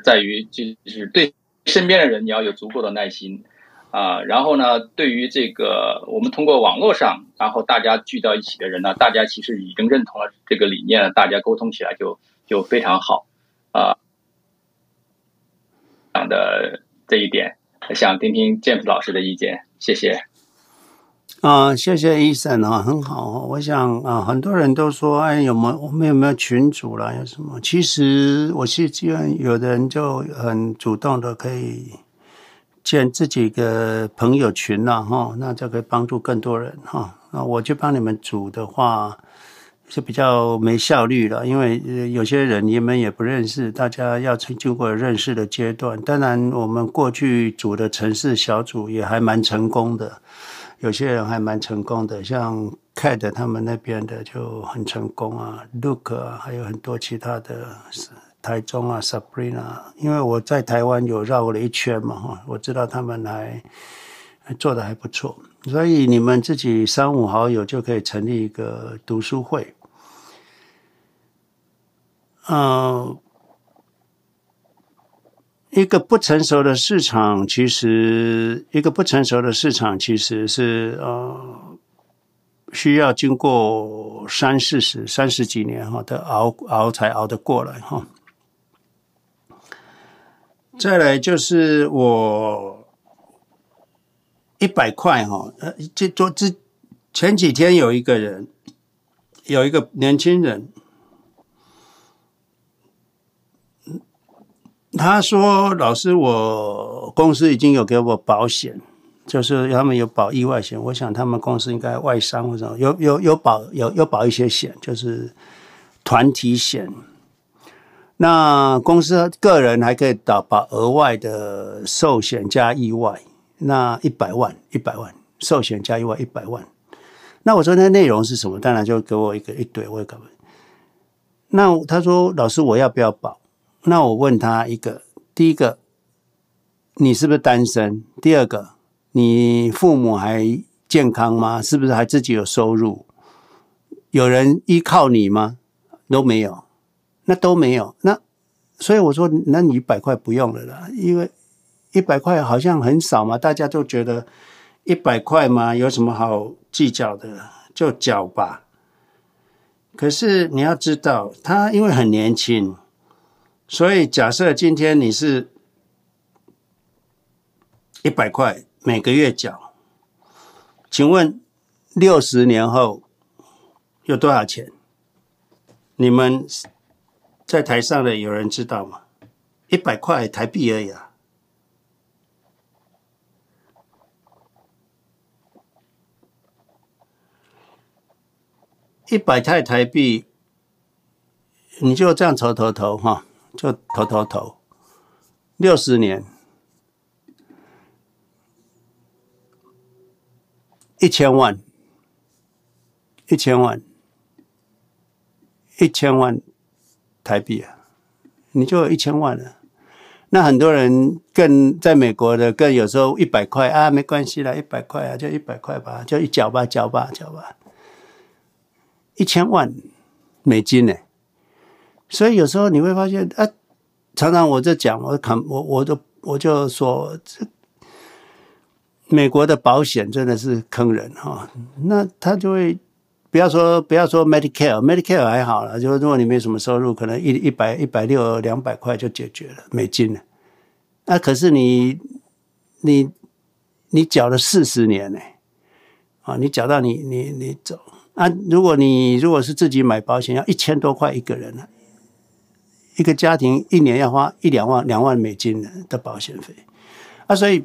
在于就是对身边的人你要有足够的耐心。啊，然后呢，对于这个我们通过网络上，然后大家聚到一起的人呢，大家其实已经认同了这个理念了，大家沟通起来就就非常好啊。讲的这一点，想听听 James 老师的意见，谢谢。啊，谢谢医生啊，很好。我想啊，很多人都说，哎，有没有我们有没有群主啦？有什么？其实我是希望有的人就很主动的可以建自己的朋友群了哈，那就可以帮助更多人哈。那我去帮你们组的话，是比较没效率了，因为有些人你们也不认识，大家要经过认识的阶段。当然，我们过去组的城市小组也还蛮成功的。有些人还蛮成功的，像 Cat 他们那边的就很成功啊，Luke 啊，还有很多其他的台中啊，Sabrina。因为我在台湾有绕了一圈嘛，哈，我知道他们还做的还不错，所以你们自己三五好友就可以成立一个读书会。嗯、一个不成熟的市场，其实一个不成熟的市场，其实是呃需要经过三四十、三十几年哈的熬熬才熬得过来哈。再来就是我一百块哈，呃，这昨之前几天有一个人，有一个年轻人。他说：“老师，我公司已经有给我保险，就是他们有保意外险。我想他们公司应该外商或者有有有保有有保一些险，就是团体险。那公司个人还可以保保额外的寿险加意外，那一百万一百万寿险加意外一百万。那我说那内容是什么？当然就给我一个一堆，我也搞不。那他说：老师，我要不要保？”那我问他一个：第一个，你是不是单身？第二个，你父母还健康吗？是不是还自己有收入？有人依靠你吗？都没有，那都没有。那所以我说，那你一百块不用了啦，因为一百块好像很少嘛，大家都觉得一百块嘛，有什么好计较的？就缴吧。可是你要知道，他因为很年轻。所以，假设今天你是一百块每个月缴，请问六十年后有多少钱？你们在台上的有人知道吗？一百块台币而已啊！一百块台币，你就这样投投投哈。就投投投，六十年，一千万，一千万，一千万台币啊，你就有一千万了。那很多人更在美国的更有时候一百块啊，没关系啦，一百块啊，就一百块吧，就一缴吧，缴吧，缴吧，一千万美金呢。所以有时候你会发现，啊，常常我在讲，我看我我都我就说，这美国的保险真的是坑人哈。那他就会不要说不要说 Medicare，Medicare 还好了，就是如果你没什么收入，可能一一百一百六两百块就解决了美金了。那可是你你你缴了四十年呢，啊，你缴到你你你走啊，如果你如果是自己买保险，要一千多块一个人呢。一个家庭一年要花一两万两万美金的保险费啊，所以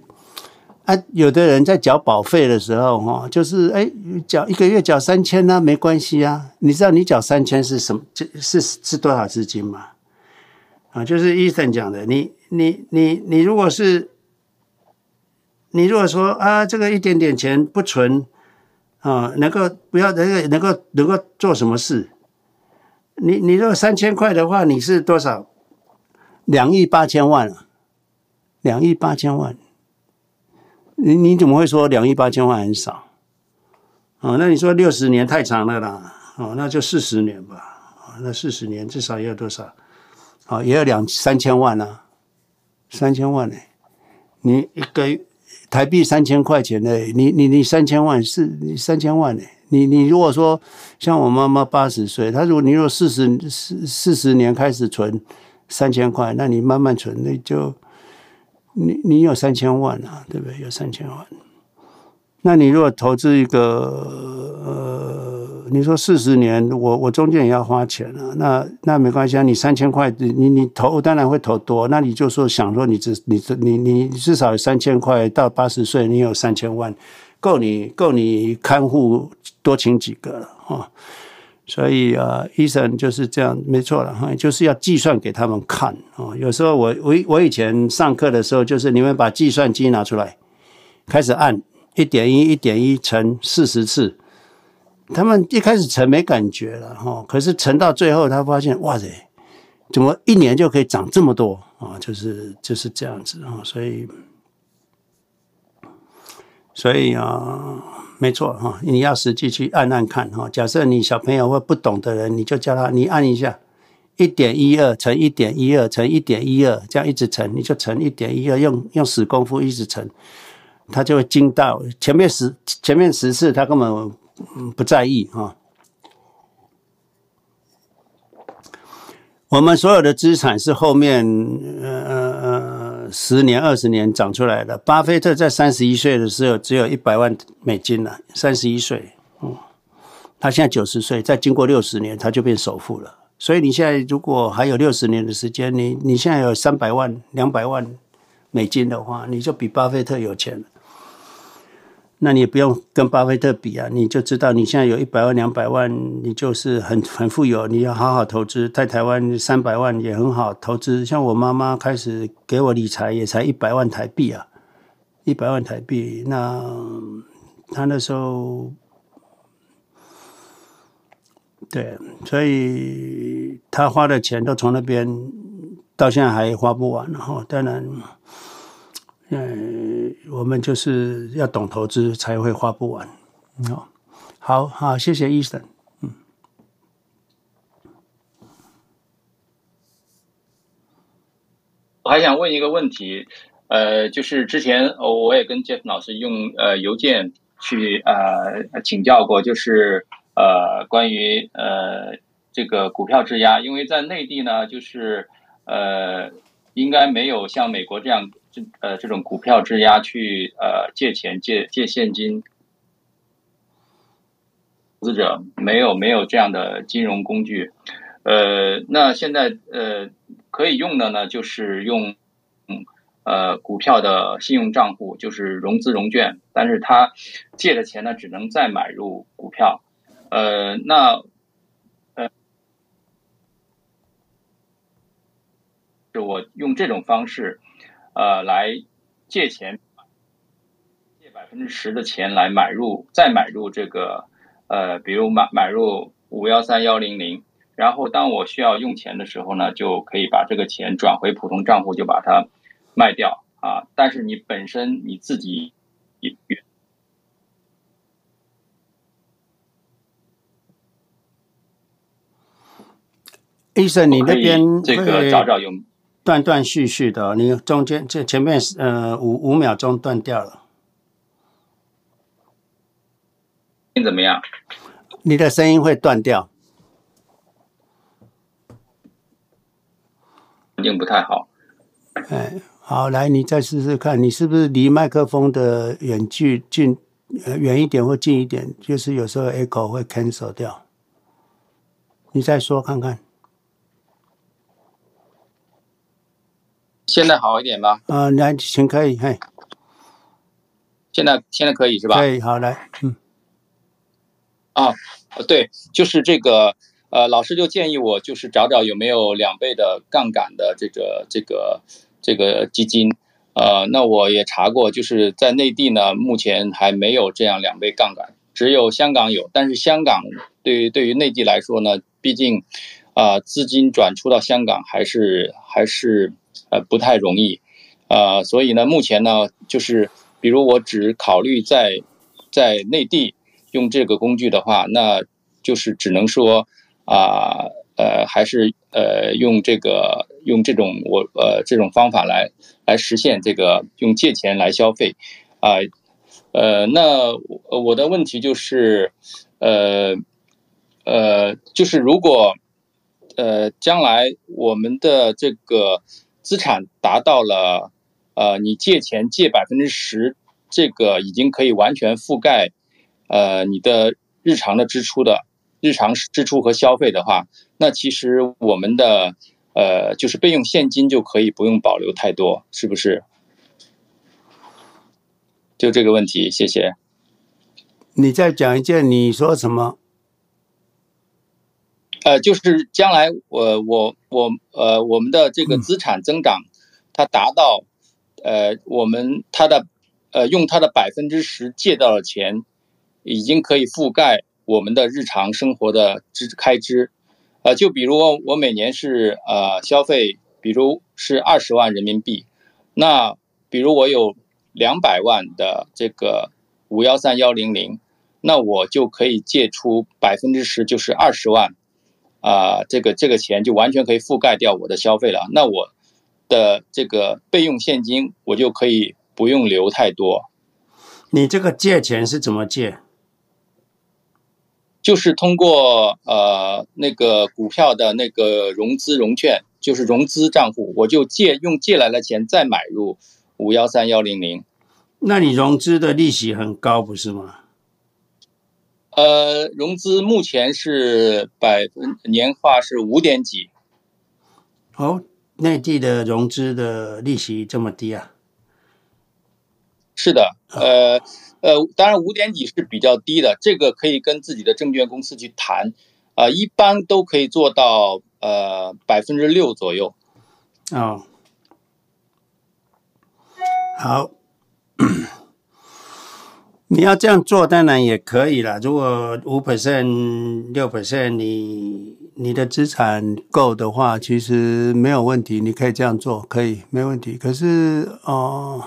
啊，有的人在缴保费的时候哈，就是哎，缴一个月缴三千呢，没关系啊。你知道你缴三千是什么？是是是多少资金吗？啊，就是医生讲的，你你你你如果是你如果说啊，这个一点点钱不存啊，能够不要能够能够能够做什么事？你你如果三千块的话，你是多少？两亿八千万啊！两亿八千万，你你怎么会说两亿八千万很少？哦，那你说六十年太长了啦，哦，那就四十年吧。哦，那四十年至少也有多少？哦，也有两三千万啊，三千万呢？你一个月台币三千块钱呢？你你你三千万是你三千万呢？你你如果说像我妈妈八十岁，她如果你如果四十四四十年开始存三千块，那你慢慢存，那就你你有三千万啊，对不对？有三千万。那你如果投资一个呃，你说四十年，我我中间也要花钱啊，那那没关系啊，你三千块，你你投当然会投多，那你就说想说你至你你你至少有三千块到八十岁，你有三千万，够你够你看护多请几个了啊。所以啊，医生就是这样，没错了哈，就是要计算给他们看啊。有时候我我我以前上课的时候，就是你们把计算机拿出来，开始按一点一一点一乘四十次，他们一开始乘没感觉了哈，可是乘到最后，他发现哇塞，怎么一年就可以涨这么多啊？就是就是这样子啊，所以所以啊。没错哈，你要实际去按按看哈。假设你小朋友或不懂的人，你就叫他你按一下，一点一二乘一点一二乘一点一二，这样一直乘，你就乘一点一二，用用死功夫一直乘，他就会惊到。前面十前面十次他根本不在意哈。我们所有的资产是后面呃呃。十年、二十年长出来的。巴菲特在三十一岁的时候只有一百万美金了，三十一岁，嗯，他现在九十岁，再经过六十年，他就变首富了。所以你现在如果还有六十年的时间，你你现在有三百万、两百万美金的话，你就比巴菲特有钱了。那你也不用跟巴菲特比啊，你就知道你现在有一百万、两百万，你就是很很富有。你要好好投资，在台湾三百万也很好投资。像我妈妈开始给我理财，也才一百万台币啊，一百万台币。那她那时候，对，所以她花的钱都从那边到现在还花不完，然后当然。嗯，我们就是要懂投资，才会花不完。好，好好，谢谢医生。嗯，我还想问一个问题，呃，就是之前我也跟 Jeff 老师用呃邮件去呃请教过，就是呃关于呃这个股票质押，因为在内地呢，就是呃应该没有像美国这样。这呃，这种股票质押去呃借钱借借现金，投资者没有没有这样的金融工具，呃，那现在呃可以用的呢，就是用嗯呃股票的信用账户，就是融资融券，但是他借的钱呢，只能再买入股票，呃，那呃，是我用这种方式。呃，来借钱，借百分之十的钱来买入，再买入这个，呃，比如买买入五幺三幺零零，然后当我需要用钱的时候呢，就可以把这个钱转回普通账户，就把它卖掉啊。但是你本身你自己也，医生，你那边这个找找有。断断续续的，你中间这前面呃五五秒钟断掉了，你怎么样？你的声音会断掉，环境不太好。哎，好，来，你再试试看，你是不是离麦克风的远距近呃远一点或近一点？就是有时候 echo 会 cancel 掉，你再说看看。现在好一点吗？啊，来，请可以，嘿。现在现在可以是吧？可以，好来，嗯。啊，对，就是这个，呃，老师就建议我，就是找找有没有两倍的杠杆的这个这个这个基金。呃，那我也查过，就是在内地呢，目前还没有这样两倍杠杆，只有香港有。但是香港对于对于内地来说呢，毕竟啊，呃，资金转出到香港还是还是。呃，不太容易，呃，所以呢，目前呢，就是比如我只考虑在在内地用这个工具的话，那就是只能说啊，呃，还是呃用这个用这种我呃这种方法来来实现这个用借钱来消费，啊，呃，那我的问题就是，呃呃，就是如果呃将来我们的这个。资产达到了，呃，你借钱借百分之十这个已经可以完全覆盖呃你的日常的支出的日常支出和消费的话，那其实我们的呃就是备用现金就可以不用保留太多，是不是？就这个问题，谢谢。你再讲一件，你说什么？呃，就是将来我我我呃我们的这个资产增长，它达到呃我们它的呃用它的百分之十借到的钱，已经可以覆盖我们的日常生活的支开支，呃，就比如我每年是呃消费，比如是二十万人民币，那比如我有两百万的这个五幺三幺零零，那我就可以借出百分之十，就是二十万。啊、呃，这个这个钱就完全可以覆盖掉我的消费了。那我的这个备用现金，我就可以不用留太多。你这个借钱是怎么借？就是通过呃那个股票的那个融资融券，就是融资账户，我就借用借来的钱再买入五幺三幺零零。那你融资的利息很高，不是吗？呃，融资目前是百分年化是五点几。哦，内地的融资的利息这么低啊？是的，呃呃，当然五点几是比较低的，这个可以跟自己的证券公司去谈，啊、呃，一般都可以做到呃百分之六左右。哦，好。*clears throat* 你要这样做，当然也可以啦。如果五 percent、六 percent，你你的资产够的话，其实没有问题。你可以这样做，可以没问题。可是，哦，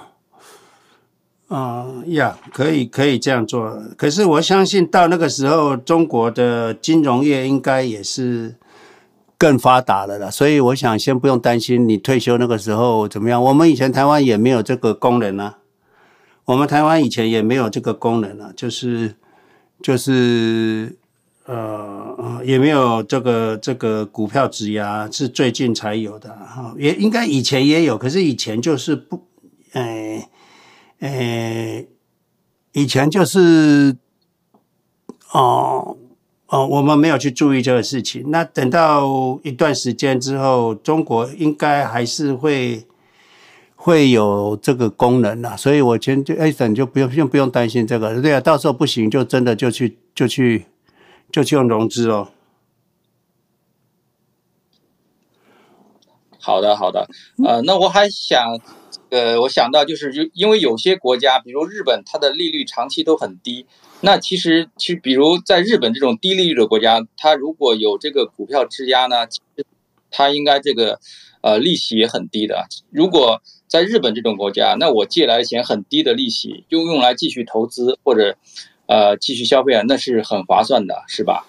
啊、呀，可以可以这样做。可是我相信到那个时候，中国的金融业应该也是更发达了啦。所以，我想先不用担心你退休那个时候怎么样。我们以前台湾也没有这个功能啊。我们台湾以前也没有这个功能了，就是就是呃也没有这个这个股票质押，是最近才有的哈，也应该以前也有，可是以前就是不，哎哎，以前就是哦哦，我们没有去注意这个事情。那等到一段时间之后，中国应该还是会。会有这个功能啦，所以我先就哎，等就不用，就不用担心这个。对啊，到时候不行就真的就去就去就去用融资哦。好的，好的，呃，那我还想，呃，我想到就是，因为有些国家，比如日本，它的利率长期都很低。那其实，其实比如在日本这种低利率的国家，它如果有这个股票质押呢，其实它应该这个呃利息也很低的。如果在日本这种国家，那我借来的钱很低的利息，就用来继续投资或者，呃，继续消费啊，那是很划算的，是吧？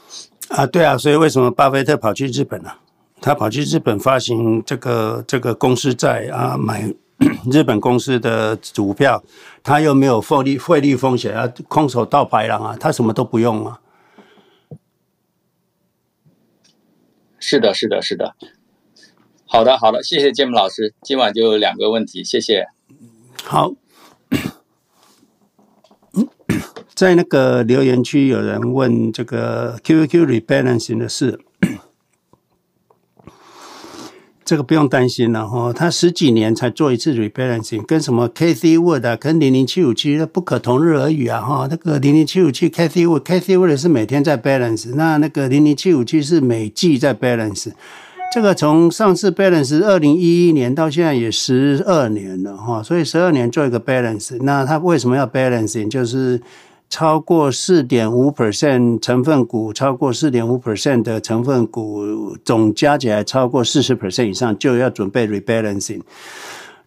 啊，对啊，所以为什么巴菲特跑去日本呢？他跑去日本发行这个这个公司债啊，买 *coughs* 日本公司的股票，他又没有汇率汇率风险啊，空手套白狼啊，他什么都不用啊。是的，是的，是的。好的，好的，谢谢建木老师。今晚就有两个问题，谢谢。好，*coughs* 在那个留言区有人问这个 QQQ rebalancing 的事，*coughs* 这个不用担心了哈。他十几年才做一次 rebalancing，跟什么 K C Wood 啊，跟零零七五七不可同日而语啊哈。那个零零七五七 K C Wood，KC Wood 是每天在 balance，那那个零零七五七是每季在 balance。这个从上次 balance 二零一一年到现在也十二年了哈，所以十二年做一个 balance，那它为什么要 balancing？就是超过四点五 percent 成分股，超过四点五 percent 的成分股总加起来超过四十 percent 以上，就要准备 rebalancing。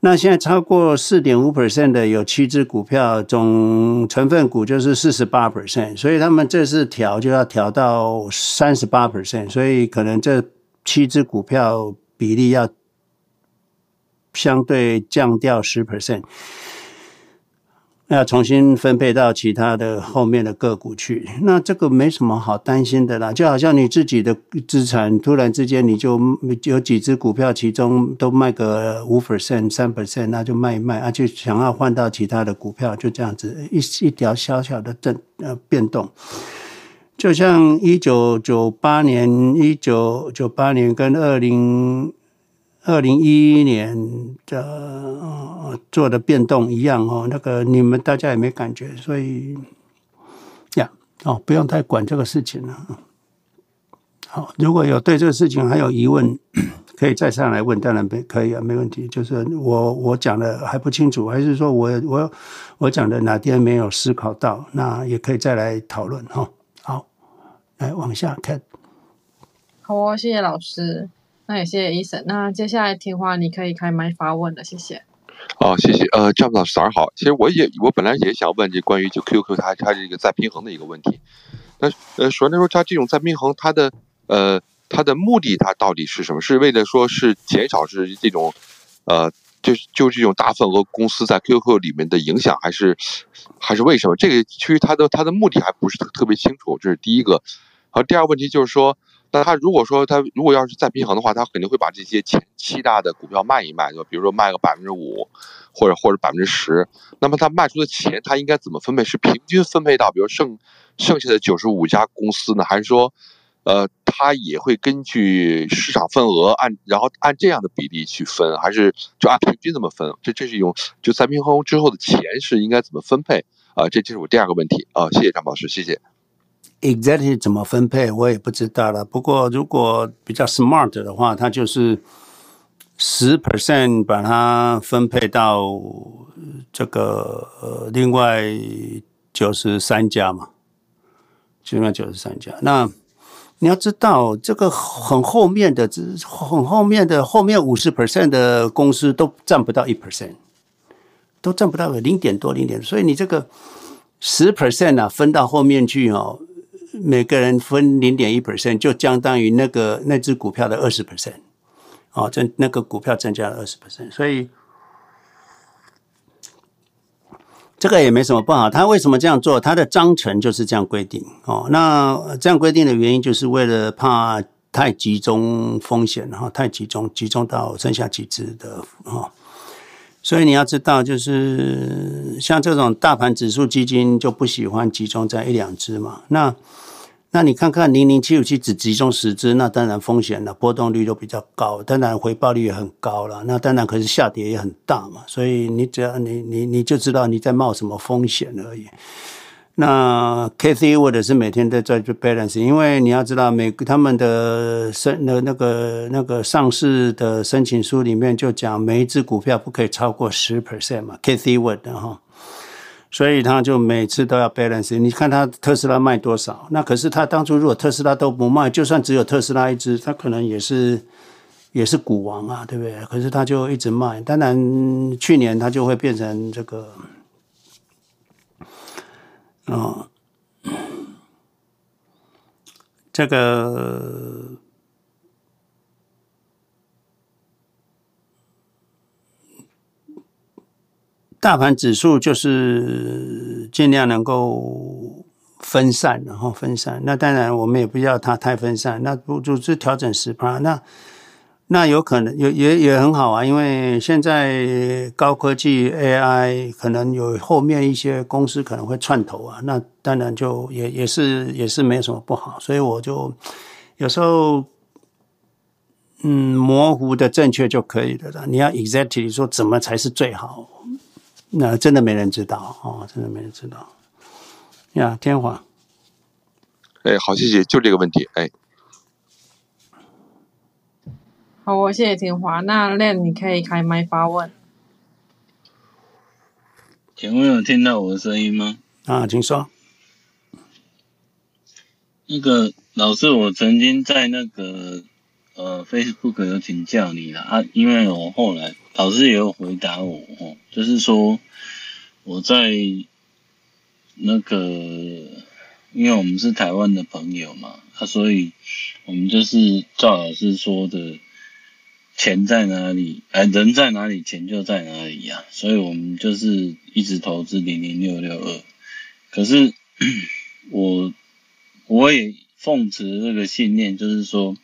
那现在超过四点五 percent 的有七只股票，总成分股就是四十八 percent，所以他们这次调就要调到三十八 percent，所以可能这。七只股票比例要相对降掉十 percent，要重新分配到其他的后面的个股去，那这个没什么好担心的啦。就好像你自己的资产突然之间你就有几只股票，其中都卖个五 percent、三 percent，那就卖一卖啊，就想要换到其他的股票，就这样子一一条小小的震呃变动。就像一九九八年、一九九八年跟二零。二零一一年的、呃、做的变动一样哦，那个你们大家也没感觉，所以呀哦，不用太管这个事情了。好，如果有对这个事情还有疑问，*clears throat* 可以再上来问，当然没可以啊，没问题。就是我我讲的还不清楚，还是说我我我讲的哪天没有思考到，那也可以再来讨论哈。来往下看。好哦，谢谢老师。那也谢谢医生。那接下来听话，你可以开麦发问了，谢谢。哦，谢谢。呃，詹姆老师早上好。其实我也我本来也想问这关于就 QQ 它它这个再平衡的一个问题。那呃，首先来说它这种再平衡，它的呃它的目的它到底是什么？是为了说是减少是这种呃就就这种大份额公司在 QQ 里面的影响，还是还是为什么？这个其实它的它的目的还不是特特别清楚。这是第一个。好，第二个问题就是说。那他如果说他如果要是再平衡的话，他肯定会把这些前七大的股票卖一卖，就比如说卖个百分之五，或者或者百分之十。那么他卖出的钱，他应该怎么分配？是平均分配到比如剩剩下的九十五家公司呢，还是说，呃，他也会根据市场份额按然后按这样的比例去分，还是就按平均这么分？这这是一种就再平衡之后的钱是应该怎么分配？啊、这这是我第二个问题啊、谢谢张老师，谢谢。Exactly 怎么分配我也不知道了。不过如果比较 smart 的话，它就是十 percent 把它分配到这个呃另外九十三家嘛，另外九十三家。那你要知道，这个很后面的这，很后面的后面五十 percent 的公司都占不到一 percent，都占不到个零点多零点。所以你这个十 percent 啊，分到后面去哦。每个人分零点一 percent，就相当于那个那只股票的二十 percent，哦，增那个股票增加了二十 percent，所以这个也没什么不好。他为什么这样做？他的章程就是这样规定哦。那这样规定的原因，就是为了怕太集中风险，然后太集中，集中到剩下几只的哦。所以你要知道，就是像这种大盘指数基金就不喜欢集中在一两只嘛。那那你看看零零七五七只集中十只，那当然风险了，波动率都比较高，当然回报率也很高了。那当然可是下跌也很大嘛。所以你只要你你你就知道你在冒什么风险而已。那 Cathie Wood 是每天都在做 balance，因为你要知道，每他们的申的那个那个上市的申请书里面就讲，每一只股票不可以超过十 percent 嘛，Cathie Wood 哈，所以他就每次都要 balance。你看他特斯拉卖多少？那可是他当初如果特斯拉都不卖，就算只有特斯拉一只，他可能也是也是股王啊，对不对？可是他就一直卖，当然去年他就会变成这个。哦，这个大盘指数就是尽量能够分散，然后分散。那当然，我们也不要它太分散。那不就是调整十趴？那那有可能也也也很好啊，因为现在高科技 AI 可能有后面一些公司可能会串头啊，那当然就也也是也是没有什么不好，所以我就有时候嗯模糊的正确就可以了。你要 exactly 说怎么才是最好，那真的没人知道哦，真的没人知道。呀，天华，哎，好，谢谢，就这个问题，哎。好，我谢谢天华。那练你可以开麦发问。请问有听到我的声音吗？啊，请说。那个老师，我曾经在那个呃 Facebook 有请教你了啊，因为我后来老师也有回答我哦，就是说我在那个，因为我们是台湾的朋友嘛，啊，所以我们就是赵老师说的。钱在哪里，哎，人在哪里，钱就在哪里呀、所以我们就是一直投资零零六六二。可是 *clears throat* 我我也奉持这个信念，就是说，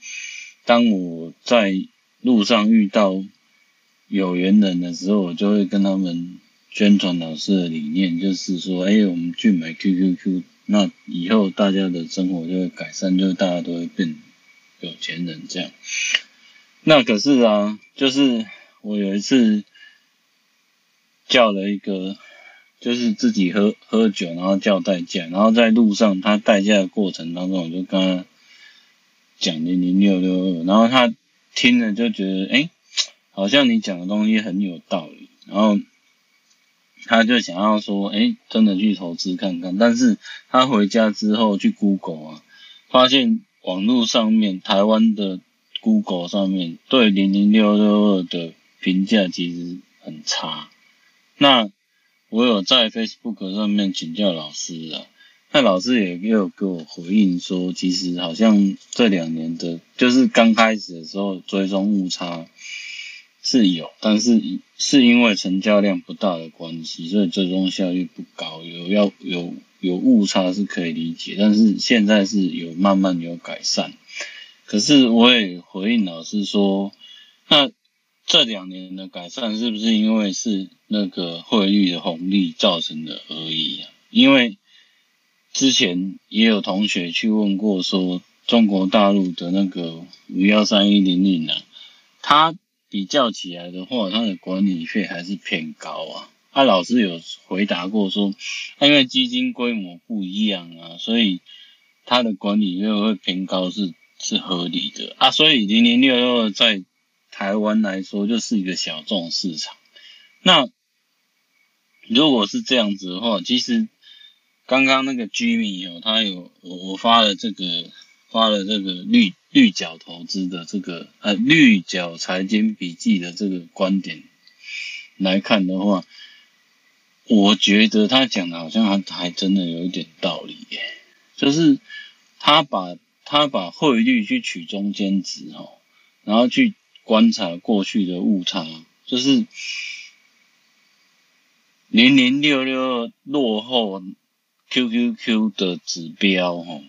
当我在路上遇到有缘人的时候，我就会跟他们宣传老师的理念，就是说，哎，我们去买 QQQ，那以后大家的生活就会改善，就大家都会变有钱人这样。那可是啊，就是我有一次叫了一个，就是自己喝喝酒，然后叫代驾，然后在路上他代驾的过程当中，我就跟他讲零零六六二，然后他听了就觉得，哎，好像你讲的东西很有道理，然后他就想要说，哎，真的去投资看看，但是他回家之后去 Google 啊，发现网络上面台湾的。Google 上面对零零六六二的评价其实很差。那我有在 Facebook 上面请教老师啊，那老师也也有给我回应说，其实好像这两年的，就是刚开始的时候追踪误差是有，但是是因为成交量不大的关系，所以追踪效率不高，有要有有误差是可以理解，但是现在是有慢慢有改善。可是我也回应老师说，那这两年的改善是不是因为是那个汇率的红利造成的而已啊？因为之前也有同学去问过说，中国大陆的那个五幺三一零零啊，它比较起来的话，它的管理费还是偏高啊。啊，老师有回答过说，因为基金规模不一样啊，所以它的管理费会偏高是。是合理的啊，所以零零六六二在台湾来说就是一个小众市场。那如果是这样子的话，其实刚刚那个 Jimmy 哦，他有我我发了这个发了这个绿绿角投资的这个呃绿角财经笔记的这个观点来看的话，我觉得他讲的好像还还真的有一点道理耶，就是他把。他把汇率去取中间值哦，然后去观察过去的误差，就是零零六六落后 QQQ 的指标哦，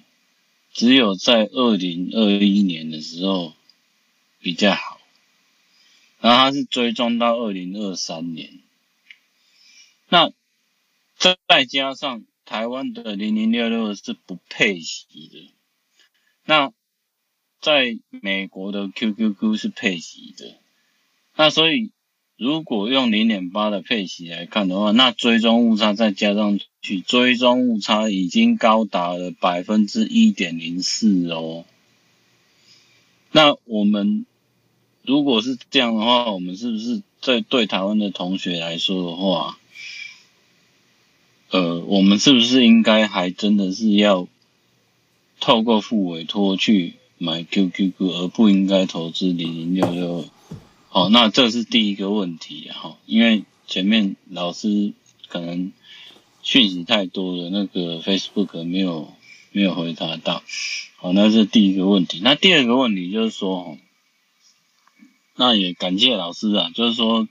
只有在二零二一年的时候比较好，然后它是追踪到二零二三年，那再加上台湾的零零六六是不配息的。那在美国的 QQQ 是配息的，那所以如果用零点八的配息来看的话，那追踪误差再加上去，追踪误差已经高达了百分之一点零四哦。那我们如果是这样的话，我们是不是在对台湾的同学来说的话，呃，我们是不是应该还真的是要？透过付委托去买 QQQ，而不应该投资零零六六。好，那这是第一个问题哈，因为前面老师可能讯息太多了，那个 Facebook 没有没有回答到。好，那是第一个问题。那第二个问题就是说，那也感谢老师啊，就是说，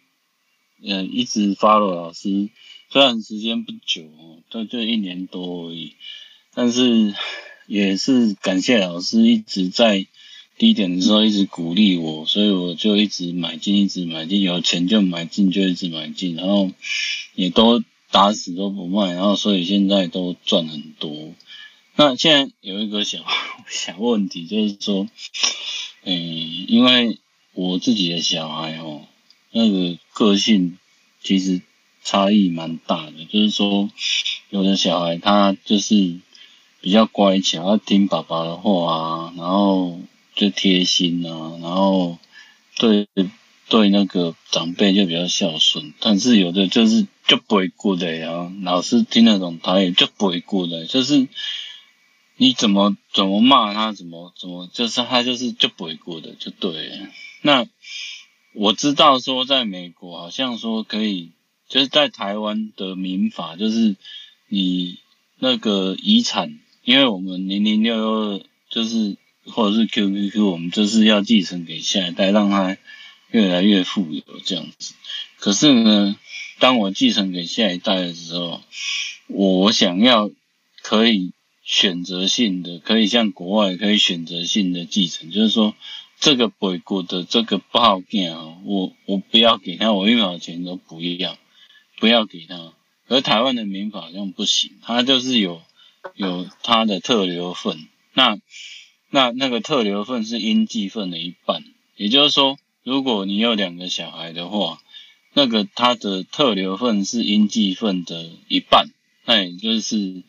呃，一直 follow 老师，虽然时间不久哦，就就一年多而已，但是。也是感谢老师一直在低点的时候一直鼓励我，所以我就一直买进，一直买进，有钱就买进，就一直买进，然后也都打死都不卖，然后所以现在都赚很多。那现在有一个小 *laughs* 小问题，就是说，嗯，因为我自己的小孩哦，那个个性其实差异蛮大的，就是说，有的小孩他就是。比较乖巧，要听爸爸的话啊，然后就贴心啊，然后对对那个长辈就比较孝顺。但是有的就是就不会过的呀，老师听那种他也就不会过的，就是你怎么怎么骂他，怎么怎么就是他就是就不会过的，就对。那我知道说在美国好像说可以，就是在台湾的民法就是你那个遗产。因为我们零零六六就是或者是 QQQ，我们就是要继承给下一代，让他越来越富有这样子。可是呢，当我继承给下一代的时候，我想要可以选择性的，可以像国外可以选择性的继承，就是说这个背骨的这个不好见啊，我我不要给他，我一毛钱都不要，不要给他。而台湾的民法好像不行，它就是有有它的特留份，那那那个特留份是应继份的一半，也就是说，如果你有两个小孩的话。那个他的特留份是应继份的一半，那也就是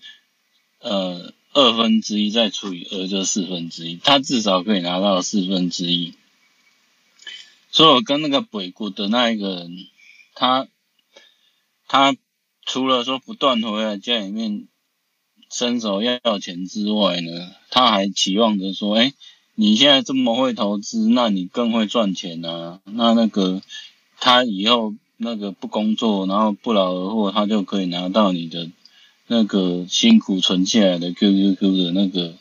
呃二分之一再除以二就四分之一，他至少可以拿到四分之一。所以我跟那个北国的那一个人，他他除了说不断回来家里面伸手要钱之外呢，他还期望着说，哎，你现在这么会投资，那你更会赚钱啊，那那个。他以后那个不工作，然后不劳而获，他就可以拿到你的那个辛苦存下来的 QQQ 的那个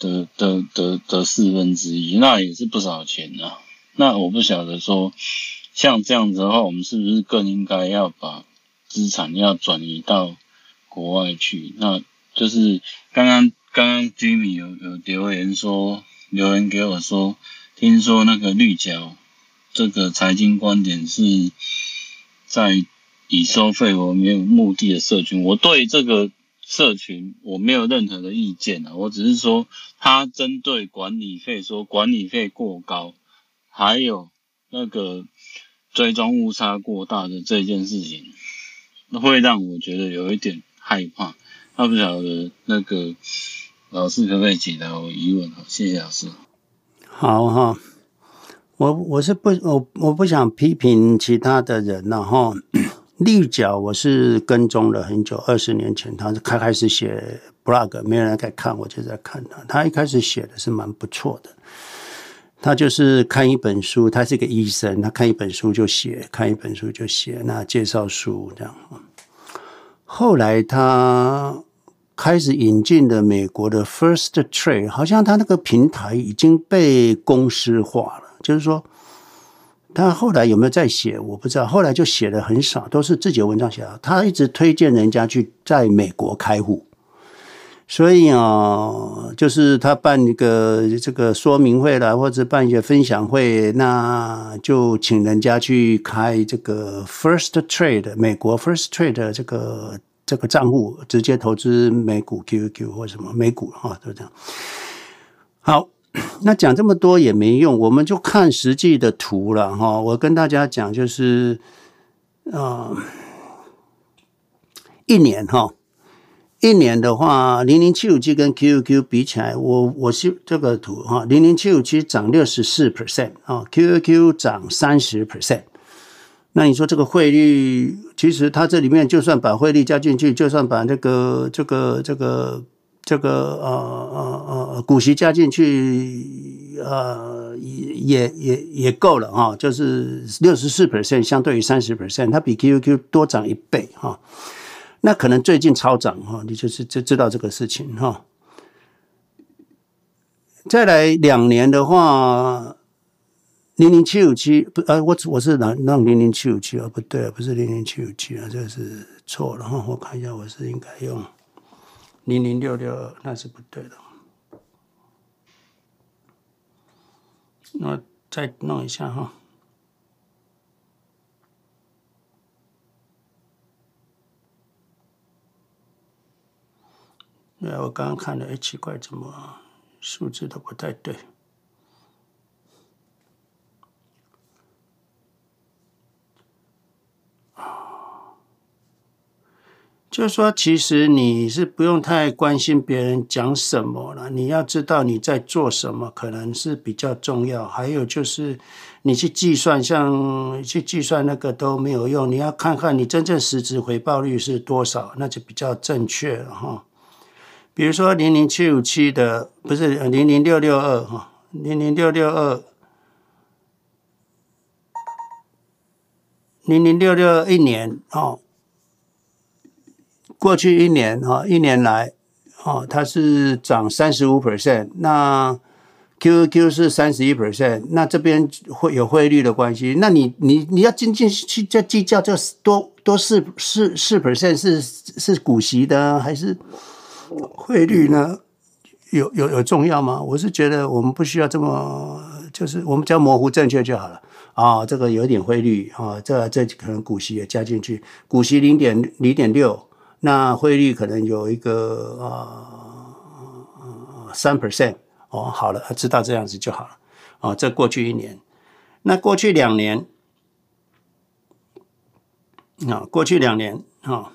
的的的的四分之一，那也是不少钱啊。那我不晓得说，像这样子的话，我们是不是更应该要把资产要转移到国外去？那就是刚刚刚刚 Jimmy 有有留言说，留言给我说，听说那个绿角。这个财经观点是在以收费为没有目的的社群，我对这个社群我没有任何的意见啊，我只是说他针对管理费说管理费过高，还有那个追踪误差过大的这件事情，会让我觉得有一点害怕。他不晓得那个老师可不可以解答我疑问？好，谢谢老师。好哈。我我是不我我不想批评其他的人了哈。*clears throat* 绿角我是跟踪了很久，二十年前他是开开始写 blog，没有人在看，我就在看他。他一开始写的是蛮不错的，他就是看一本书，他是个医生，他看一本书就写，看一本书就写，那介绍书这样。后来他开始引进的美国的 First Trade，好像他那个平台已经被公司化了。就是说，他后来有没有再写，我不知道。后来就写的很少，都是自己的文章写的。他一直推荐人家去在美国开户，所以啊，就是他办一个这个说明会啦，或者办一些分享会，那就请人家去开这个 First Trade 美国 First Trade 这个这个账户，直接投资美股 Q Q 或什么美股哈，就这样。好。那讲这么多也没用，我们就看实际的图了哈。我跟大家讲，就是啊、一年哈，一年的话，零零七五七跟 QQQ 比起来，我我是这个图哈，零零七五七涨六十四 percent 啊，QQQ 涨三十 percent。那你说这个汇率，其实它这里面就算把汇率加进去，就算把这个这个这个。这个呃呃呃股息加进去，呃也也也也够了哈，就是六十四 percent 相对于三十 percent，它比 QQQ 多涨一倍哈。那可能最近超涨哈，你就是就知道这个事情哈。再来两年的话，零零七五七不呃，我我是让让零零七五七啊，不对，不是零零七五七啊，这个是错了哈。我看一下，我是应该用。零零六六二，那是不对的。那再弄一下哈。对，我刚刚看了，哎，奇怪，怎么数字都不太对？就是说，其实你是不用太关心别人讲什么了。你要知道你在做什么，可能是比较重要。还有就是，你去计算，像去计算那个都没有用。你要看看你真正实质回报率是多少，那就比较正确了哈。比如说零零七五七的，不是零零六六二哈，零零六六二，零零六六二一年哦。过去一年哈，一年来，哦，它是涨三十五 percent。那 QQ 是三十一 percent，那这边会有汇率的关系，那你你你要进进去就计较这多多四四四 percent 是是股息的还是汇率呢？有有有重要吗？我是觉得我们不需要这么，就是我们只要模糊正确就好了啊。这个有点汇率啊，这这可能股息也加进去，股息零点零点六，那汇率可能有一个啊三 percent。哦，好了，知道这样子就好了。哦，这过去一年，那过去两年，啊、哦，过去两年，啊，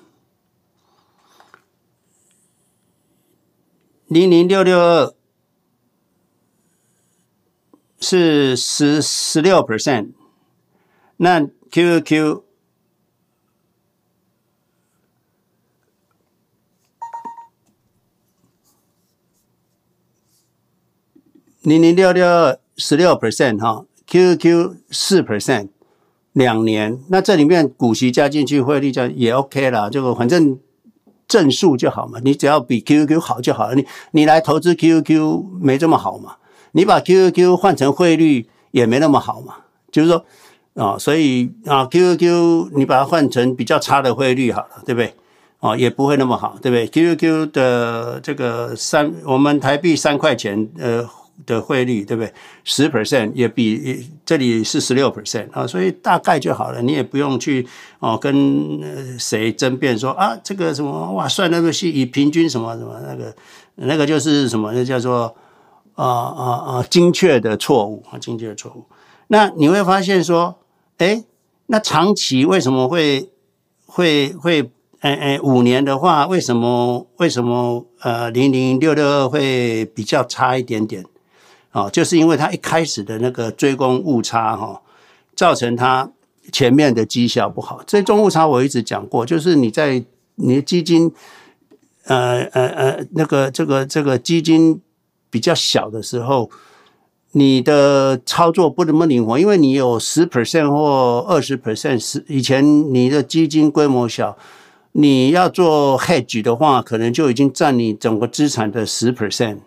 零零六六二是十十六 percent，那 QQ。零零六六二十六 percent 哈，QQ 四 percent 两年，那这里面股息加进去，汇率加也 OK 啦，这个反正正数就好嘛，你只要比 QQ 好就好了。你你来投资 QQ 没这么好嘛，你把 QQ 换成汇率也没那么好嘛，就是说啊，所以啊 QQ 你把它换成比较差的汇率好了，对不对？啊，也不会那么好，对不对？QQ 的这个三，我们台币三块钱，呃。的汇率对不对？十 percent 也比这里是十六 percent 啊，所以大概就好了，你也不用去哦跟谁争辩说啊这个什么哇算那么细以平均什么什么那个那个就是什么那叫做啊啊啊精确的错误啊精确的错误。那你会发现说，哎，那长期为什么会会会？哎哎，五年的话，为什么为什么呃零零六六二会比较差一点点？哦，就是因为它一开始的那个追踪误差哈、哦，造成它前面的绩效不好。追踪误差我一直讲过，就是你在你的基金，呃呃呃，那个这个这个基金比较小的时候，你的操作不那么灵活，因为你有十 percent 或二十 percent，是以前你的基金规模小，你要做 hedge 的话，可能就已经占你整个资产的十 percent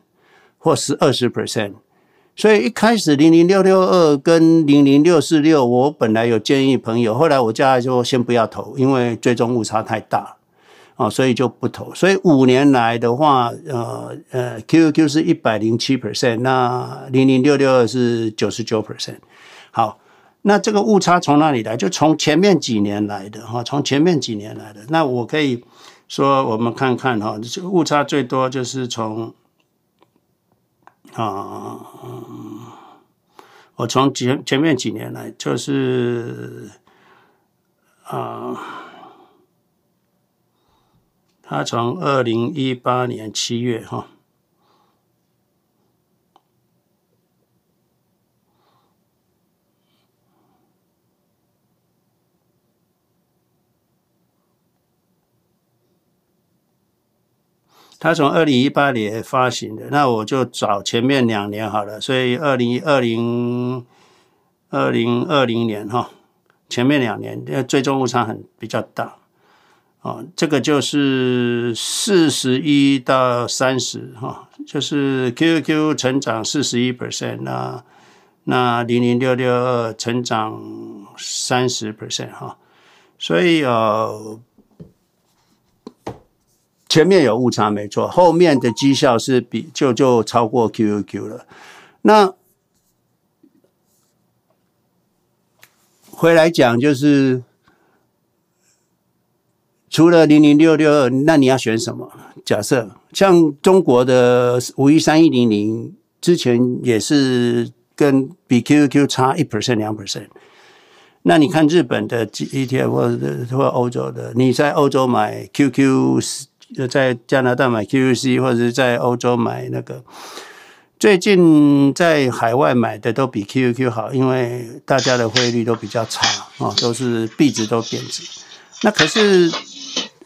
或是二十 percent。所以一开始零零六六二跟零零六四六，我本来有建议朋友，后来我叫他说先不要投，因为最终误差太大啊，所以就不投。所以五年来的话，呃呃，Q Q 是一百零七 percent，那零零六六二是九十九 percent。好，那这个误差从哪里来？就从前面几年来的哈，从前面几年来的。那我可以说，我们看看哈，这个误差最多就是从。啊，我从前前面几年来，就是啊，他从二零一八年七月哈。它从二零一八年发行的，那我就找前面两年好了。所以二零二零二零二零年哈，前面两年因为最终误差很比较大，哦，这个就是四十一到三十哈，就是 QQQ 成长四十一 percent，那那零零六六二成长三十 percent 哈，所以呃。前面有误差没错，后面的绩效是比就就超过 QQQ 了。那回来讲就是，除了零零六六，那你要选什么？假设像中国的五一三一零零，之前也是跟比 QQQ 差一 percent 两 percent。那你看日本的 ETF 或者或欧洲的，你在欧洲买 QQ。就在加拿大买 QQC，或者是在欧洲买那个，最近在海外买的都比 QQQ 好，因为大家的汇率都比较差啊，都是币值都贬值。那可是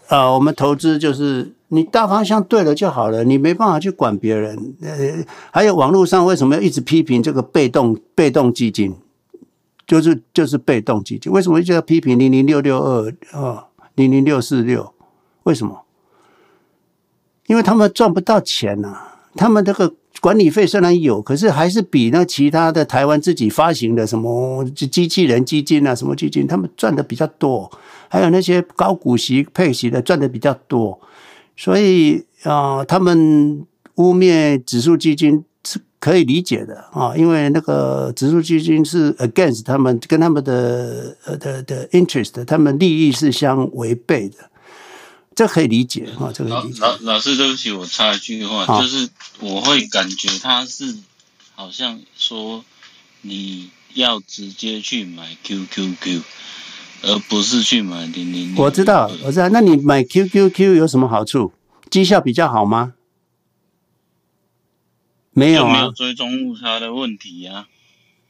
啊，我们投资就是你大方向对了就好了，你没办法去管别人。呃，还有网络上为什么要一直批评这个被动被动基金？就是就是被动基金，为什么一直要批评零零六六二啊，零零六四六？为什么？因为他们赚不到钱呐、啊，他们这个管理费虽然有，可是还是比那其他的台湾自己发行的什么机器人基金啊，什么基金，他们赚的比较多。还有那些高股息配息的赚的比较多，所以啊、呃，他们污蔑指数基金是可以理解的啊，因为那个指数基金是 against 他们跟他们的呃的的 interest，他们利益是相违背的，这可以理解啊，这个理解。老老老师，对不起，我插一句话，就是我会感觉他是好像说你要直接去买 QQQ。而不是去买零零。我知道，我知道。那你买 QQQ 有什么好处？绩效比较好吗？没有啊，没有追踪误差的问题呀、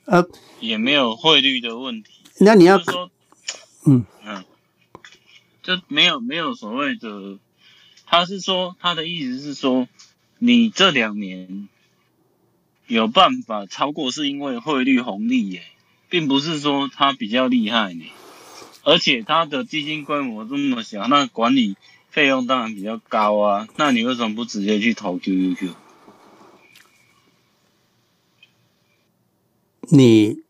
啊。呃，也没有汇率的问题。那你要说，嗯嗯，就没有没有所谓的。他是说，他的意思是说，你这两年有办法超过，是因为汇率红利耶，并不是说他比较厉害呢。而且他的基金规模这么小，那管理费用当然比较高啊。那你为什么不直接去投 QQQ？你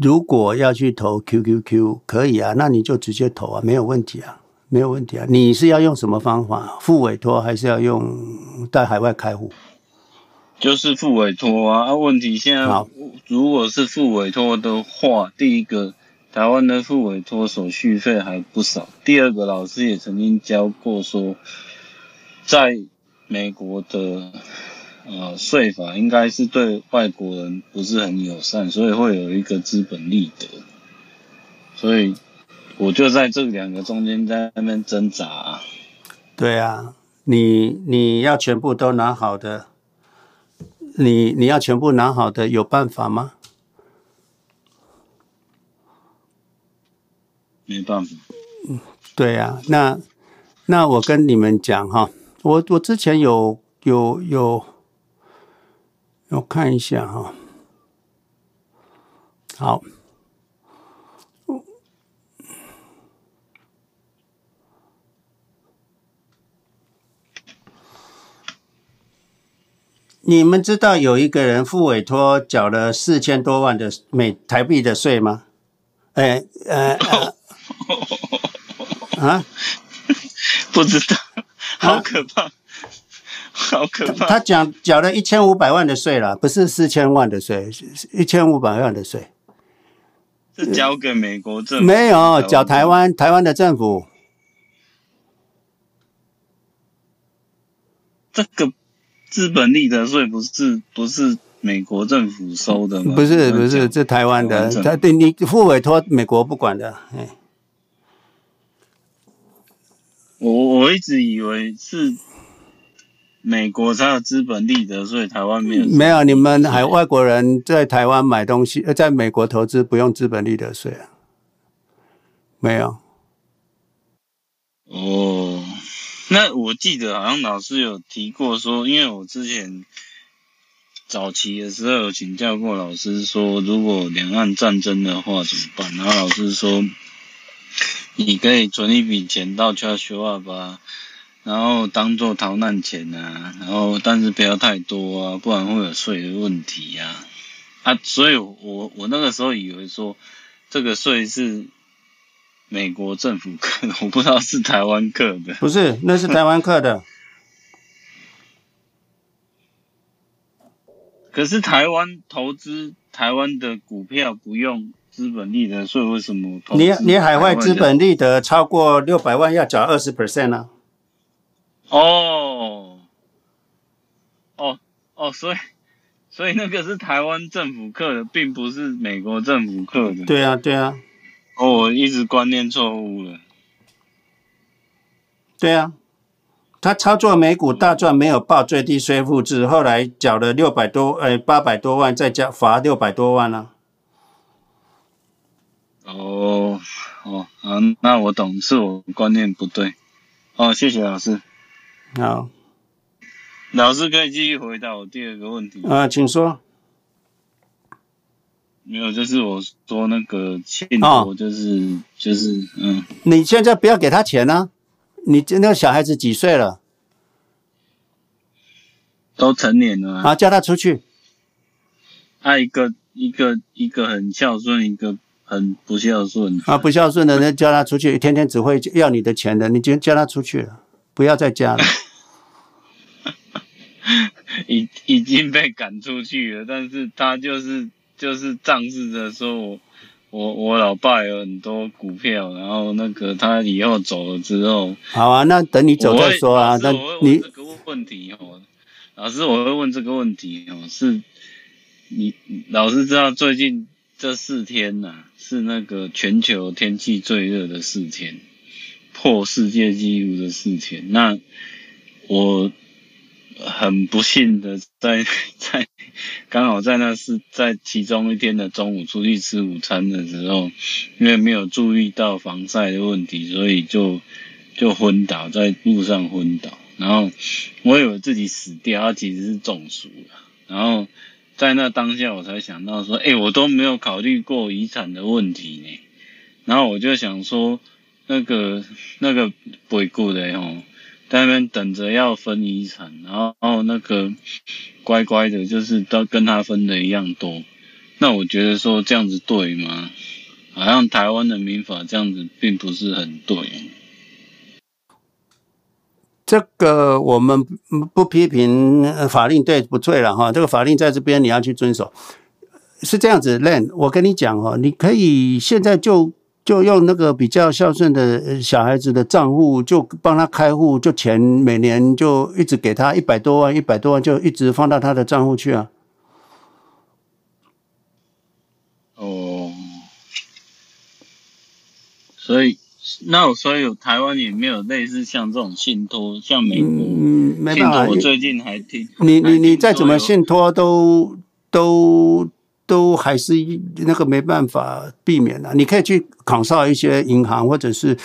如果要去投 QQQ，可以啊，那你就直接投啊，没有问题啊，没有问题啊。你是要用什么方法？付委托还是要用在海外开户？就是付委托啊。啊，问题现在如果是付委托的话，第一个。台湾的付委托手续费还不少。第二个，老师也曾经教过说，在美国的呃税法应该是对外国人不是很友善，所以会有一个资本利得。所以我就在这两个中间在那边挣扎啊。对啊，你你要全部都拿好的，你你要全部拿好的，有办法吗？没办法，嗯，对呀、啊，那那我跟你们讲哈，我我之前有有有，我看一下哈，好，你们知道有一个人付委托缴了四千多万的美台币的税吗？哎呃。*laughs* 呃啊，*laughs* 不知道，好可怕，啊、好可怕。他讲缴了一千五百万的税了，不是四千万的税，一千五百万的税，是交给美国政府？没有，缴台湾台湾的政府。这个资本利得税不是不是美国政府收的吗？不是不是，这台湾的，他对你付委托美国不管的，哎。我我一直以为是美国才有资本利得，所以台湾没有。没有，你们还外国人在台湾买东西，在美国投资不用资本利得税啊？没有。哦，那我记得好像老师有提过说，因为我之前早期的时候有请教过老师说，如果两岸战争的话怎么办？然后老师说。你可以存一笔钱到 Trust 吧，然后当做逃难钱啊，然后但是不要太多啊，不然会有税的问题呀、啊。啊，所以我我那个时候以为说这个税是美国政府课的，*laughs* 我不知道是台湾课的。不是，那是台湾课的。*laughs* 可是台湾投资台湾的股票不用。资本利得税为什么？你你海外资本利得超过六百万要缴二十 percent 呢？哦，哦哦，所以所以那个是台湾政府刻的，并不是美国政府刻的。对啊，对啊。哦，我一直观念错误了。对啊，他操作美股大赚，没有报最低税负制，后来缴了六百多，呃，八百多万，再加罚六百多万啊。哦哦，啊，那我懂，是我观念不对。哦，谢谢老师。好，老师可以继续回答我第二个问题。啊，请说。没有，就是我说那个欠我，就是、哦、就是嗯。你现在不要给他钱啊！你那个小孩子几岁了？都成年了啊，叫他出去。啊，一个一个一个很孝顺，一个很不孝顺。啊，不孝顺的人叫他出去，天天只会要你的钱的，你就叫他出去了，不要再加了。*laughs* 已已经被赶出去了，但是他就是就是仗势着说我我我老爸有很多股票，然后那个他以后走了之后，好啊，那等你走再说啊。那你这个问题哦，老师我会问这个问题哦，是你老师知道最近这四天呐、啊，是那个全球天气最热的四天，破世界纪录的四天，那我。很不幸的在，在刚好在那是在其中一天的中午出去吃午餐的时候，因为没有注意到防晒的问题，所以就就昏倒在路上昏倒。然后我以为自己死掉，他其实是中暑了。然后在那当下，我才想到说，哎，我都没有考虑过遗产的问题呢。然后我就想说，那个那个不会过的吼。在那边等着要分遗产，然后，然后那个乖乖的，就是都跟他分的一样多。那我觉得说这样子对吗？好像台湾的民法这样子并不是很对。这个我们不批评法令对不对了哈，这个法令在这边你要去遵守。是这样子，Len，我跟你讲哦，你可以现在就。就用那个比较孝顺的小孩子的账户，就帮他开户，就钱每年就一直给他一百多万，一百多万就一直放到他的账户去啊。哦，所以那我所以有台湾也没有类似像这种信托，像美国，嗯，没办法，我最近还听你你你再怎么信托都都。都还是那个没办法避免的，你可以去考察一些银行或者是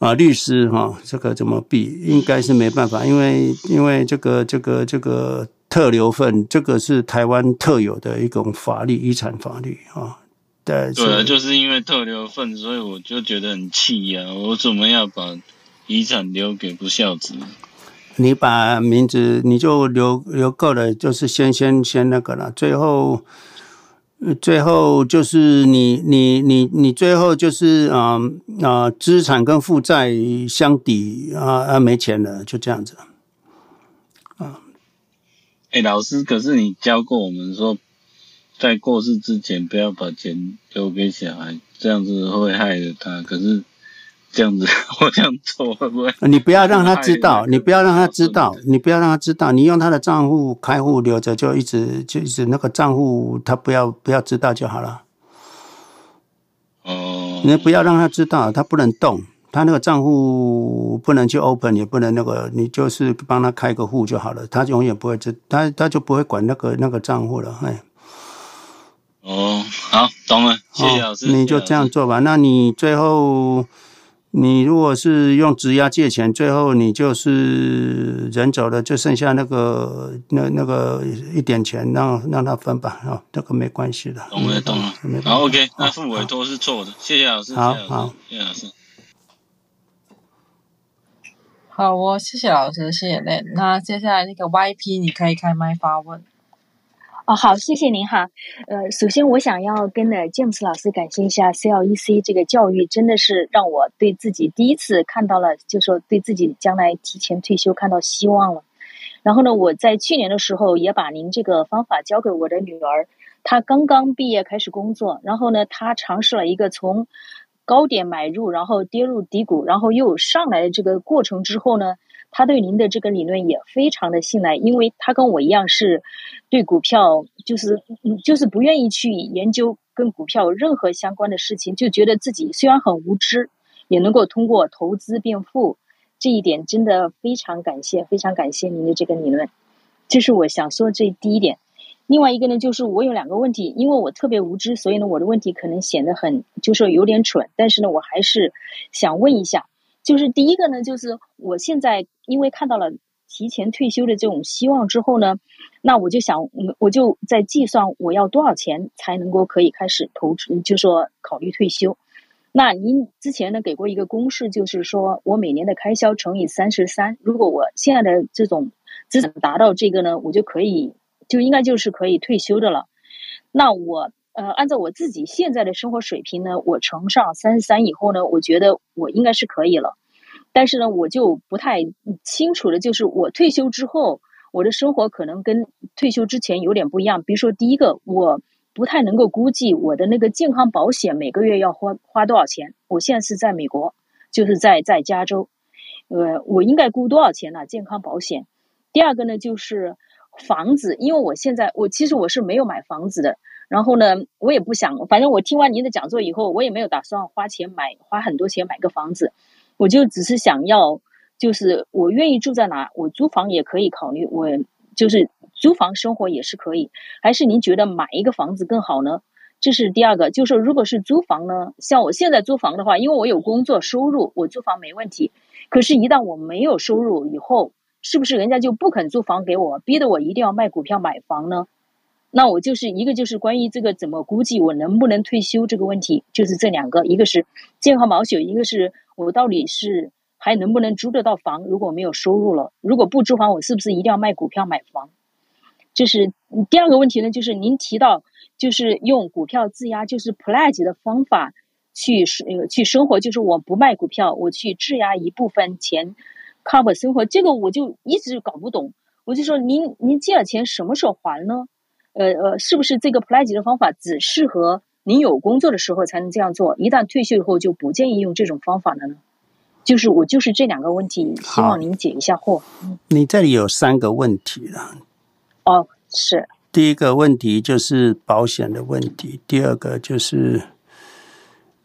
啊律师哈，这个怎么避？应该是没办法，因为因为这个这个这个特留份，这个是台湾特有的一种法律遗产法律啊。对，对，就是因为特留份，所以我就觉得很气呀，我怎么要把遗产留给不孝子？你把名字你就留留够了，就是先先先那个了，最后，最后就是你你你你最后就是啊啊资产跟负债相抵啊啊没钱了，就这样子啊。哎，老师，可是你教过我们说，在过世之前不要把钱留给小孩，这样子会害了他。可是。这样子，*laughs* 我这样做会不会？你不要让他知道，你不要让他知道，你不要让他知道。你用他的账户开户留着，就一直就一直那个账户，他不要不要知道就好了。哦。你不要让他知道，他不能动，他那个账户不能去 open，也不能那个，你就是帮他开个户就好了，他永远不会知，他他就不会管那个那个账户了。哎。哦，好，懂了，谢谢老师。你就这样做吧，那你最后。你如果是用质押借钱，最后你就是人走了，就剩下那个那那个一点钱，让让他分吧，啊，这个没关系的。懂了，懂了。好，OK，那付委托是错的，谢谢老师。好好，谢谢老师。好，哦谢谢老师，谢谢 Len。那接下来那个 YP，你可以开麦发问。哦，好，谢谢您哈。呃，首先我想要跟呢 James 老师感谢一下 CLEC 这个教育，真的是让我对自己第一次看到了，就说对自己将来提前退休看到希望了。然后呢，我在去年的时候也把您这个方法教给我的女儿，她刚刚毕业开始工作，然后呢，她尝试了一个从高点买入，然后跌入低谷，然后又上来的这个过程之后呢。他对您的这个理论也非常的信赖，因为他跟我一样是对股票就是就是不愿意去研究跟股票任何相关的事情，就觉得自己虽然很无知，也能够通过投资变富，这一点真的非常感谢，非常感谢您的这个理论，这是我想说这第一点。另外一个呢，就是我有两个问题，因为我特别无知，所以呢我的问题可能显得很就是有点蠢，但是呢我还是想问一下。就是第一个呢，就是我现在因为看到了提前退休的这种希望之后呢，那我就想，我就在计算我要多少钱才能够可以开始投资，就说考虑退休。那您之前呢给过一个公式，就是说我每年的开销乘以三十三，如果我现在的这种资产达到这个呢，我就可以就应该就是可以退休的了。那我呃，按照我自己现在的生活水平呢，我乘上三十三以后呢，我觉得我应该是可以了。但是呢，我就不太清楚的，就是我退休之后，我的生活可能跟退休之前有点不一样。比如说，第一个，我不太能够估计我的那个健康保险每个月要花花多少钱。我现在是在美国，就是在在加州，呃，我应该估多少钱呢？健康保险。第二个呢，就是房子，因为我现在我其实我是没有买房子的。然后呢，我也不想，反正我听完您的讲座以后，我也没有打算花钱买花很多钱买个房子。我就只是想要，就是我愿意住在哪，我租房也可以考虑，我就是租房生活也是可以。还是您觉得买一个房子更好呢？这是第二个，就是如果是租房呢，像我现在租房的话，因为我有工作收入，我租房没问题。可是，一旦我没有收入以后，是不是人家就不肯租房给我，逼得我一定要卖股票买房呢？那我就是一个就是关于这个怎么估计我能不能退休这个问题，就是这两个，一个是健康保险，一个是。我到底是还能不能租得到房？如果没有收入了，如果不租房，我是不是一定要卖股票买房？这是第二个问题呢，就是您提到就是用股票质押，就是 pledge 的方法去生呃去生活，就是我不卖股票，我去质押一部分钱 cover 生活，这个我就一直搞不懂。我就说您您借了钱什么时候还呢？呃呃，是不是这个 pledge 的方法只适合？您有工作的时候才能这样做，一旦退休以后就不建议用这种方法了呢。就是我就是这两个问题，希望您解一下惑。你这里有三个问题了。哦，是。第一个问题就是保险的问题，第二个就是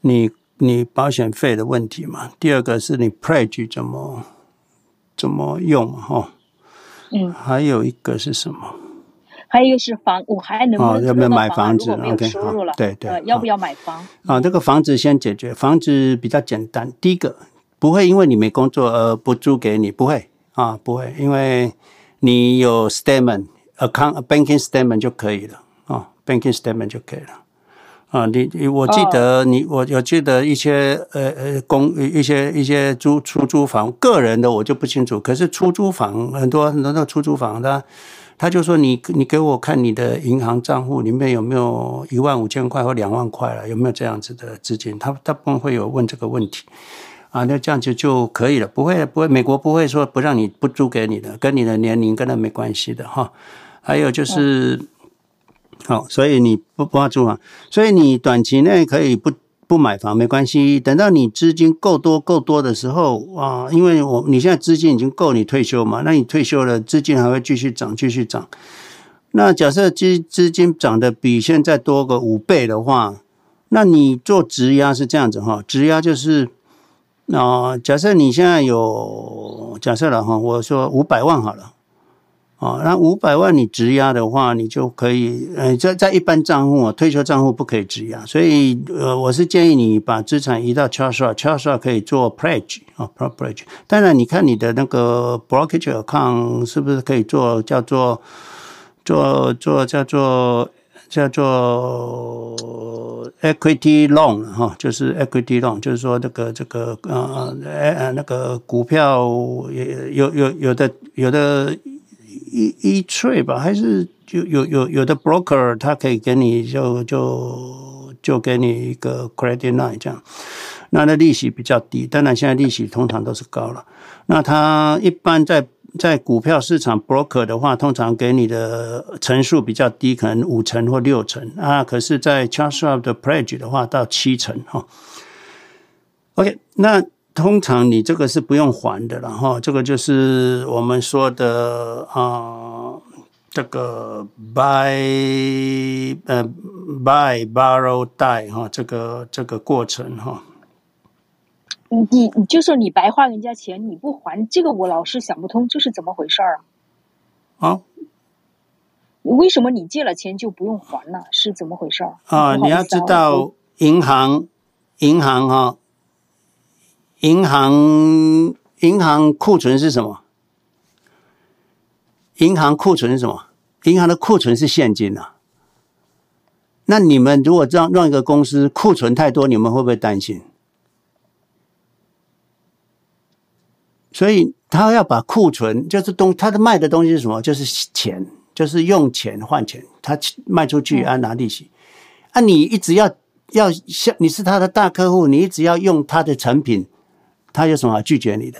你你保险费的问题嘛，第二个是你 pledge 怎么怎么用哈？嗯，还有一个是什么？还有一个是房，我还能不能、哦、要不要买房子？没有收入了，okay, 对对、呃，要不要买房？啊，这个房子先解决，房子比较简单。第一个不会因为你没工作而不租给你，不会啊，不会，因为你有 statement account banking statement 就可以了啊，banking statement 就可以了啊。你我记得你、哦、我我记得一些呃呃公一些一些租出租房，个人的我就不清楚，可是出租房很多很多的出租房的。他就说你：“你给我看你的银行账户里面有没有一万五千块或两万块了？有没有这样子的资金？”他他不会有问这个问题啊，那这样子就可以了，不会不会，美国不会说不让你不租给你的，跟你的年龄跟他没关系的哈。还有就是，好、哦，所以你不不要租房，所以你短期内可以不。不买房没关系，等到你资金够多够多的时候啊，因为我你现在资金已经够你退休嘛，那你退休了资金还会继续涨，继续涨。那假设资资金涨得比现在多个五倍的话，那你做质押是这样子哈，质押就是啊，假设你现在有假设了哈，我说五百万好了。哦，那五百万你质押的话，你就可以，呃，在在一般账户啊，退休账户不可以质押，所以呃，我是建议你把资产移到 Charles，Charles 可以做 pledge 啊，propledge。当然，你看你的那个 brokerage account 是不是可以做叫做做做叫做叫做 equity loan 哈，就是 equity loan，就是说那个这个呃呃那个股票也有有有的有的。一一 trade 吧，还是就有有有的 broker，他可以给你就就就给你一个 credit line 这样，那的利息比较低，当然现在利息通常都是高了。那他一般在在股票市场 broker 的话，通常给你的成数比较低，可能五成或六成啊。可是，在 Charles Schwab 的 pledge 的话，到七成哈。OK，那。通常你这个是不用还的，然后这个就是我们说的啊、呃，这个 buy 呃 buy borrow die 哈，这个这个过程哈。你你就说你白花人家钱，你不还，这个我老是想不通，这是怎么回事儿啊？啊？为什么你借了钱就不用还了？是怎么回事儿啊？啊，你要知道银行银行哈。银行银行库存是什么？银行库存是什么？银行的库存是现金啊。那你们如果让让一个公司库存太多，你们会不会担心？所以他要把库存，就是东他的卖的东西是什么？就是钱，就是用钱换钱，他卖出去啊拿利息。啊，你一直要要像你是他的大客户，你一直要用他的产品，他有什么好拒绝你的？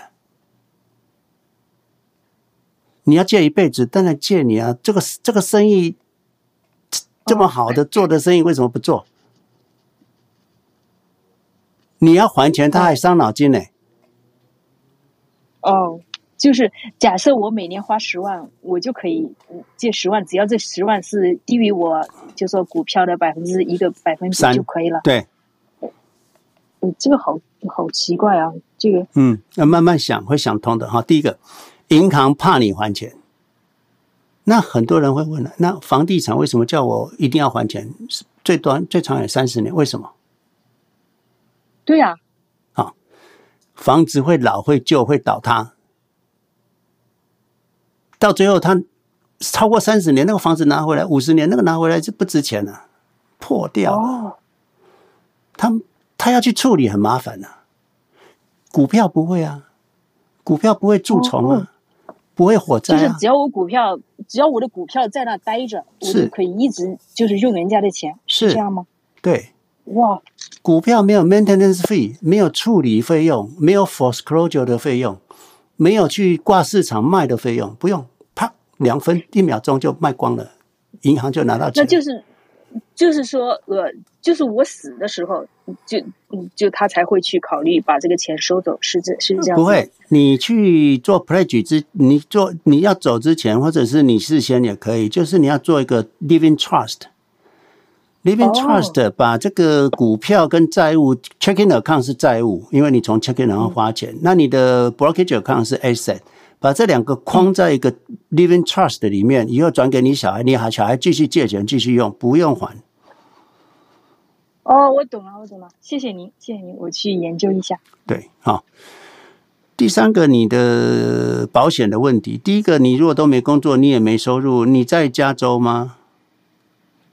你要借一辈子，当然借你啊！这个这个生意这么好的做的生意，为什么不做？你要还钱，他还伤脑筋呢。哦，就是假设我每年花十万，我就可以借十万，只要这十万是低于我就说股票的百分之一个百分比就可以了。对，嗯，这个好好奇怪啊，这个嗯，要慢慢想，会想通的哈。第一个，银行怕你还钱，那很多人会问了，那房地产为什么叫我一定要还钱？最短最长也三十年，为什么？对呀。啊房子会老、会旧、会倒塌，到最后他超过三十年，那个房子拿回来五十年，那个拿回来就不值钱了，破掉了。他他要去处理很麻烦呐。股票不会啊，股票不会蛀虫啊，不会火灾啊。就是只要我股票，只要我的股票在那待着，我就可以一直就是用人家的钱，是这样吗？对。哇，股票没有 maintenance fee，没有处理费用，没有 foreclosure 的费用，没有去挂市场卖的费用，不用，啪，两分一秒钟就卖光了，银行就拿到钱。那就是，就是说，呃，就是我死的时候，就就他才会去考虑把这个钱收走，是这，是这样。不会，你去做 pledge 之，你做你要走之前，或者是你事先也可以，就是你要做一个 living trust。Living Trust 把这个股票跟债务 checking account 是债务，因为你从 checking account 花钱。那你的 brokerage account 是 asset，把这两个框在一个 Living Trust 里面，以后转给你小孩，你还小孩继续借钱继续用，不用还。哦，我懂了，我懂了，谢谢您，谢谢您，我去研究一下。对，好。第三个，你的保险的问题。第一个，你如果都没工作，你也没收入，你在加州吗？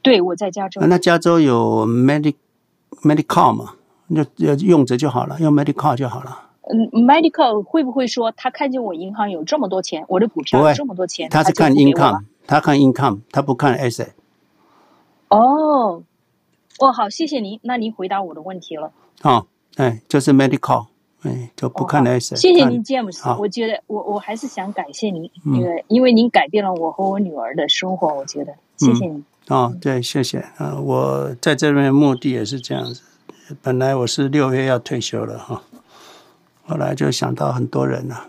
对，我在加州。那加州有 medic medical 嘛？就用着就好了，用 medical 就好了。嗯，medical 会不会说他看见我银行有这么多钱，我的股票有这么多钱，他是看 income，他看 income，他不看 asset。哦，哦，好，谢谢您，那您回答我的问题了。哦，哎，就是 medical，哎，就不看 asset。谢谢您，James。我觉得我我还是想感谢您，因为因为您改变了我和我女儿的生活，我觉得谢谢您。哦，对，谢谢。呃，我在这边目的也是这样子。本来我是六月要退休了哈，后来就想到很多人了。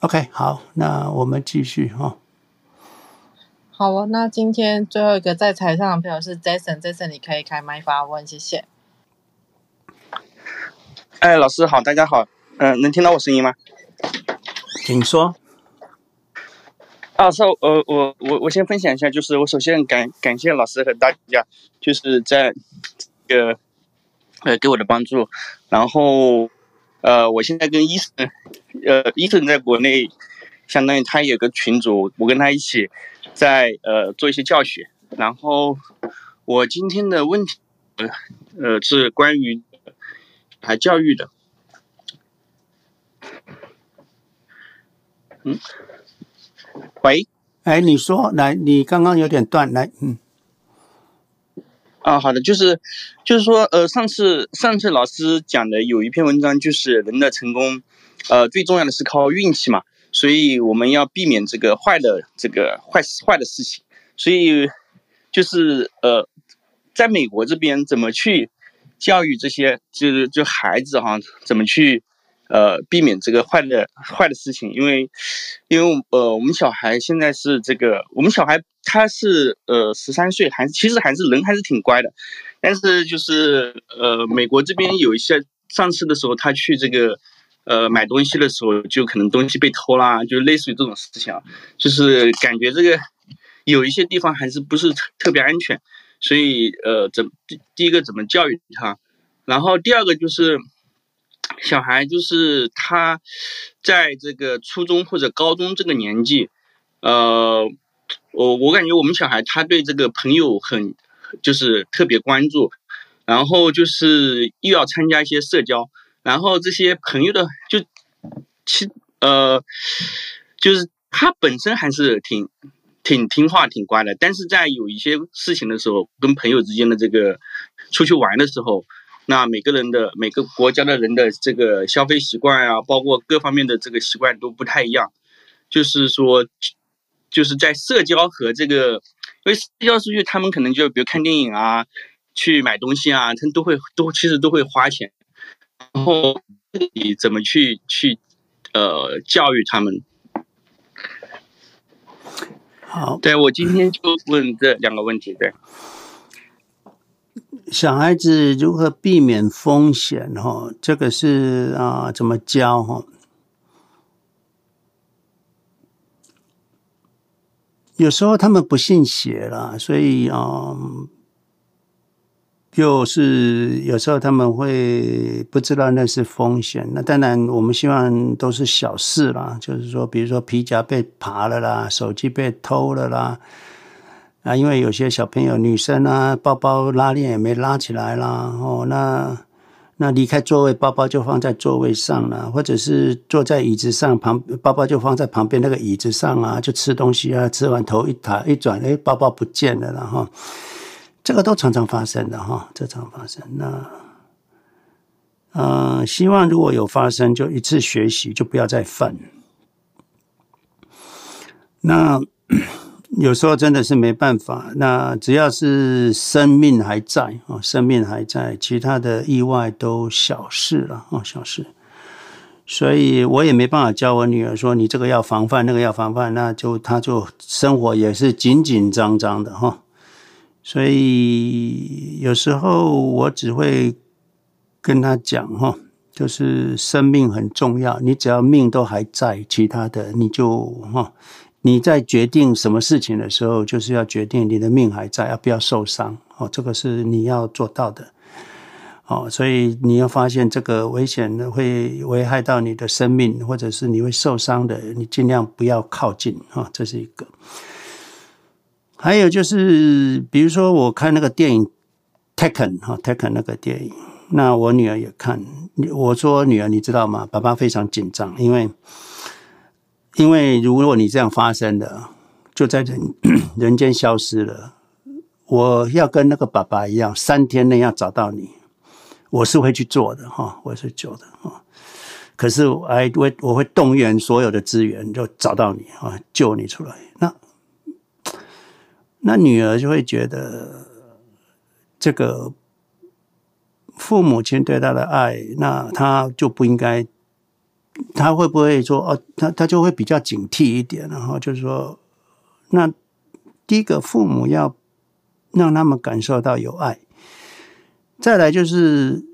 OK，好，那我们继续哈。好哦，那今天最后一个在台上的朋友是 Jason，Jason 你可以开麦发问，谢谢。哎，老师好，大家好，嗯、呃，能听到我声音吗？请说。啊，说，呃，我我我先分享一下，就是我首先感感谢老师和大家，就是在这个呃给我的帮助，然后呃我现在跟医生，呃医生在国内，相当于他有个群组，我跟他一起在呃做一些教学，然后我今天的问题呃呃是关于还教育的，嗯。喂，哎，你说，来，你刚刚有点断，来，嗯，啊，好的，就是，就是说，呃，上次上次老师讲的有一篇文章，就是人的成功，呃，最重要的是靠运气嘛，所以我们要避免这个坏的这个坏坏的事情，所以就是呃，在美国这边怎么去教育这些就是就孩子哈，怎么去。呃，避免这个坏的坏的事情，因为，因为呃，我们小孩现在是这个，我们小孩他是呃十三岁，还其实还是人还是挺乖的，但是就是呃，美国这边有一些上次的时候，他去这个呃买东西的时候，就可能东西被偷啦，就类似于这种事情啊，就是感觉这个有一些地方还是不是特特别安全，所以呃，怎第第一个怎么教育他，然后第二个就是。小孩就是他，在这个初中或者高中这个年纪，呃，我我感觉我们小孩他对这个朋友很，就是特别关注，然后就是又要参加一些社交，然后这些朋友的就其呃，就是他本身还是挺挺听话、挺乖的，但是在有一些事情的时候，跟朋友之间的这个出去玩的时候，那每个人的每个国家的人的这个消费习惯啊，包括各方面的这个习惯都不太一样，就是说，就是在社交和这个，因为社交出去，他们可能就比如看电影啊，去买东西啊，他们都会都其实都会花钱，后你怎么去去呃教育他们？好，对，我今天就问这两个问题，对。小孩子如何避免风险？哈，这个是啊，怎么教？哈，有时候他们不信邪了，所以啊。就是有时候他们会不知道那是风险，那当然我们希望都是小事啦，就是说，比如说皮夹被扒了啦，手机被偷了啦，啊，因为有些小朋友女生啊，包包拉链也没拉起来啦，哦，那那离开座位，包包就放在座位上了，或者是坐在椅子上旁，包包就放在旁边那个椅子上啊，就吃东西啊，吃完头一抬一转，哎，包包不见了，然后。这个都常常发生的哈，这常发生。那，呃，希望如果有发生，就一次学习，就不要再犯。那 *clears throat* 有时候真的是没办法。那只要是生命还在啊，生命还在，其他的意外都小事了啊，小事。所以我也没办法教我女儿说，你这个要防范，那个要防范，那就她就生活也是紧紧张张的哈。所以有时候我只会跟他讲哈，就是生命很重要，你只要命都还在，其他的你就哈，你在决定什么事情的时候，就是要决定你的命还在，要不要受伤哦，这个是你要做到的哦。所以你要发现这个危险会危害到你的生命，或者是你会受伤的，你尽量不要靠近哈，这是一个。还有就是，比如说我看那个电影《Taken》哈，《Taken》那个电影，那我女儿也看。我说女儿，你知道吗？爸爸非常紧张，因为因为如果你这样发生的，就在人 *coughs* 人间消失了。我要跟那个爸爸一样，三天内要找到你，我是会去做的哈，我是做的哈。可是我我会动员所有的资源，就找到你啊，救你出来。那。那女儿就会觉得，这个父母亲对她的爱，那她就不应该，她会不会说哦？她她就会比较警惕一点，然后就是说，那第一个父母要让他们感受到有爱，再来就是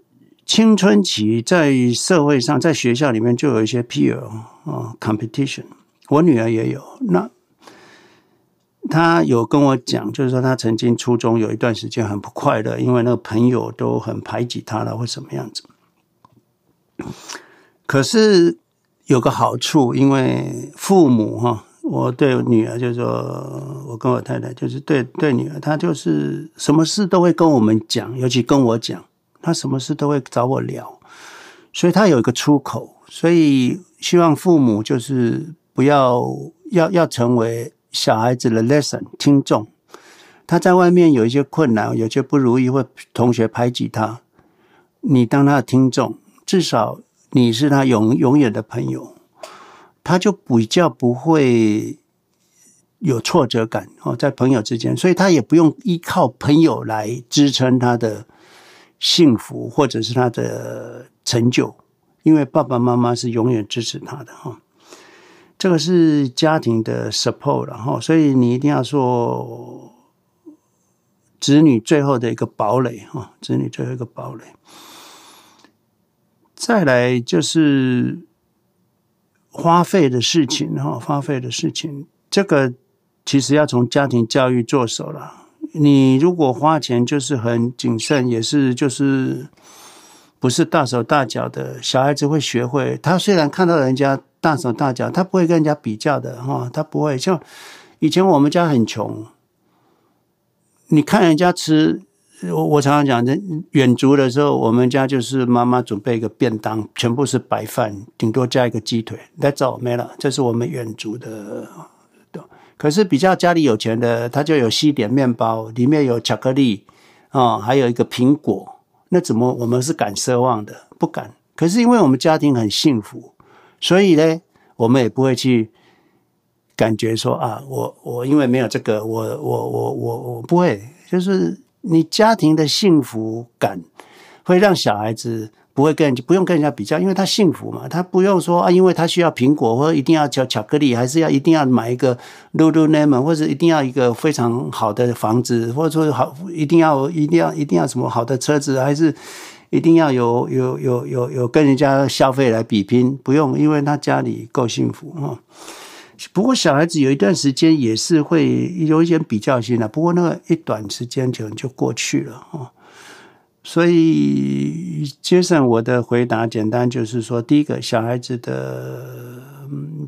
青春期在社会上，在学校里面就有一些 peer 啊 competition，我女儿也有那。他有跟我讲，就是说他曾经初中有一段时间很不快乐，因为那个朋友都很排挤他了，或什么样子。可是有个好处，因为父母哈，我对女儿就是说，我跟我太太就是对对女儿，她就是什么事都会跟我们讲，尤其跟我讲，她什么事都会找我聊，所以她有一个出口，所以希望父母就是不要要要成为。小孩子的 lesson 听众，他在外面有一些困难，有些不如意，或同学排挤他，你当他的听众，至少你是他永永远的朋友，他就比较不会有挫折感哦，在朋友之间，所以他也不用依靠朋友来支撑他的幸福或者是他的成就，因为爸爸妈妈是永远支持他的哈。这个是家庭的 support，然后，所以你一定要做，子女最后的一个堡垒哈，子女最后一个堡垒。再来就是花费的事情哈，花费的事情，这个其实要从家庭教育着手了。你如果花钱就是很谨慎，也是就是不是大手大脚的，小孩子会学会。他虽然看到人家。大手大脚，他不会跟人家比较的哈，他不会。像以前我们家很穷，你看人家吃我我常常讲，远足的时候，我们家就是妈妈准备一个便当，全部是白饭，顶多加一个鸡腿，That's all，没了。这是我们远足的。可是比较家里有钱的，他就有西点面包，里面有巧克力啊、还有一个苹果。那怎么我们是敢奢望的？不敢。可是因为我们家庭很幸福，所以呢，我们也不会去感觉说啊，我我因为没有这个，我我我我我不会，就是。你家庭的幸福感会让小孩子不会跟不用跟人家比较，因为他幸福嘛，他不用说啊，因为他需要苹果或者一定要巧巧克力，还是要一定要买一个 Lululemon，或者一定要一个非常好的房子，或者说好一定要一定要一定要什么好的车子，还是一定要有有有有有跟人家消费来比拼，不用，因为他家里够幸福啊。不过小孩子有一段时间也是会有一点比较心的，不过那个一短时间就就过去了哦。所以，Jason，我的回答简单就是说，第一个，小孩子的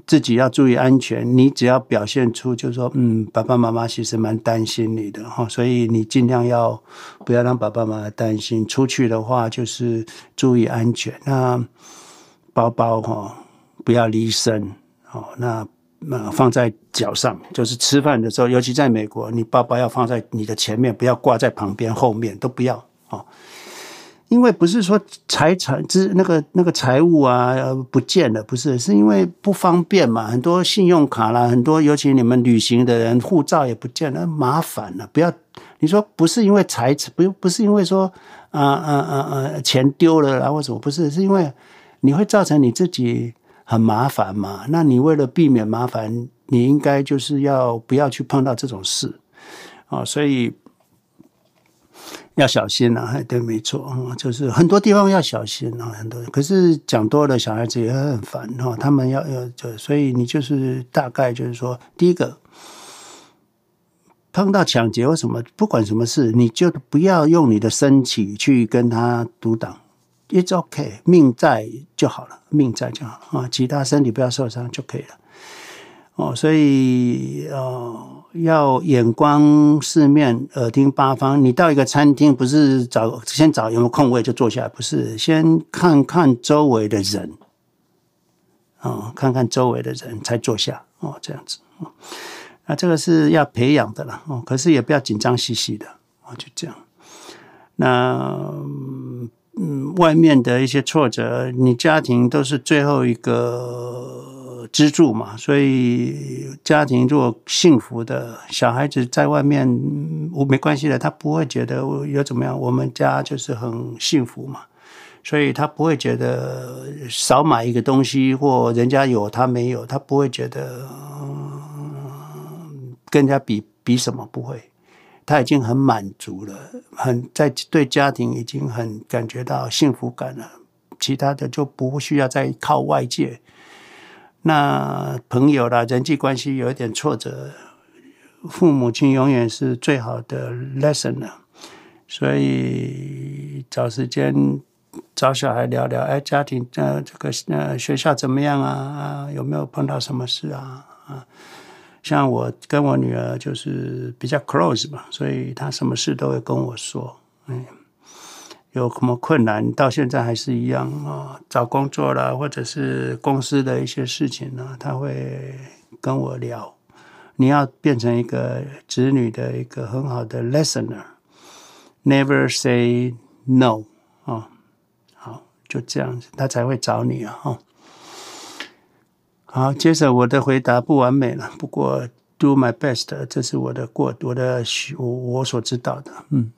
自己要注意安全。你只要表现出就是说，嗯，爸爸妈妈其实蛮担心你的哈，所以你尽量要不要让爸爸妈妈担心。出去的话就是注意安全。那包包哈不要离身哦，那。那放在脚上，就是吃饭的时候，尤其在美国，你包包要放在你的前面，不要挂在旁边、后面，都不要。因为不是说财产之那个那个财物啊不见了，不是，是因为不方便嘛。很多信用卡啦，很多尤其你们旅行的人，护照也不见了，麻烦了。不要你说不是因为财产，不不是因为说啊啊啊啊钱丢了啊或什么，不是，是因为你会造成你自己。很麻烦嘛？那你为了避免麻烦，你应该就是要不要去碰到这种事啊？所以要小心啊！对，没错，就是很多地方要小心啊，很多。可是讲多了，小孩子也很烦哈。他们要要就，所以你就是大概就是说，第一个碰到抢劫或什么，不管什么事，你就不要用你的身体去跟他阻挡。It's OK，命在就好了，命在就好了啊，其他身体不要受伤就可以了。哦，所以哦，要眼观四面，耳听八方。你到一个餐厅，不是找先找有没有空位就坐下来，不是先看看周围的人，哦，看看周围的人才坐下哦，这样子。那这个是要培养的了哦，可是也不要紧张兮兮的哦，就这样。那。嗯，外面的一些挫折，你家庭都是最后一个支柱嘛，所以家庭如果幸福的，小孩子在外面，我没关系的，他不会觉得有怎么样，我们家就是很幸福嘛，所以他不会觉得少买一个东西或人家有他没有，他不会觉得跟人家比比什么，不会。他已经很满足了，很在对家庭已经很感觉到幸福感了，其他的就不需要再靠外界。那朋友啦，人际关系有一点挫折，父母亲永远是最好的 lesson 了。所以找时间找小孩聊聊，哎，家庭呃这个呃学校怎么样啊？啊，有没有碰到什么事啊？啊。像我跟我女儿就是比较 close 嘛，所以她什么事都会跟我说。嗯，有什么困难到现在还是一样啊，找工作啦，或者是公司的一些事情呢，他会跟我聊。你要变成一个子女的一个很好的 listener，never say no 啊。好，就这样子，他才会找你啊。好，接着我的回答不完美了，不过 do my best，这是我的过我的我所知道的，嗯。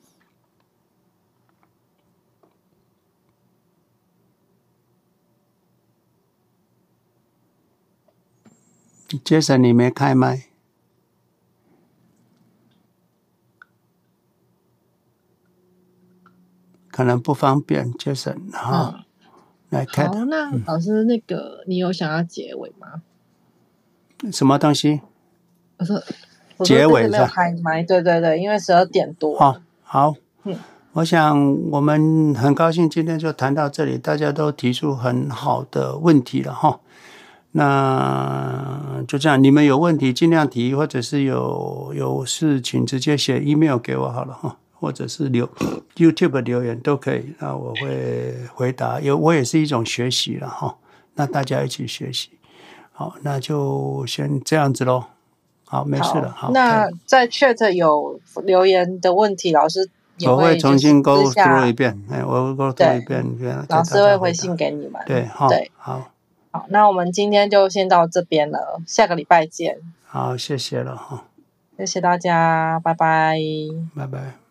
Jason，你没开麦，可能不方便，Jason 哈。嗯来看，好，那老师，那个你有想要结尾吗？什么东西？我说，我说结尾没有开麦，对对对，因为十二点多。好，好，嗯，我想我们很高兴今天就谈到这里，大家都提出很好的问题了哈。那就这样，你们有问题尽量提，或者是有有事情直接写 email 给我好了哈。或者是留 YouTube 留言都可以，那我会回答。有我也是一种学习了哈，那大家一起学习。好，那就先这样子喽。好，没事了。好，那在 Chat 有留言的问题，老师我会重新勾读一遍。哎，我会勾读一遍，老师会回信给你们。对，好，对，好。好，那我们今天就先到这边了，下个礼拜见。好，谢谢了哈。谢谢大家，拜拜。拜拜。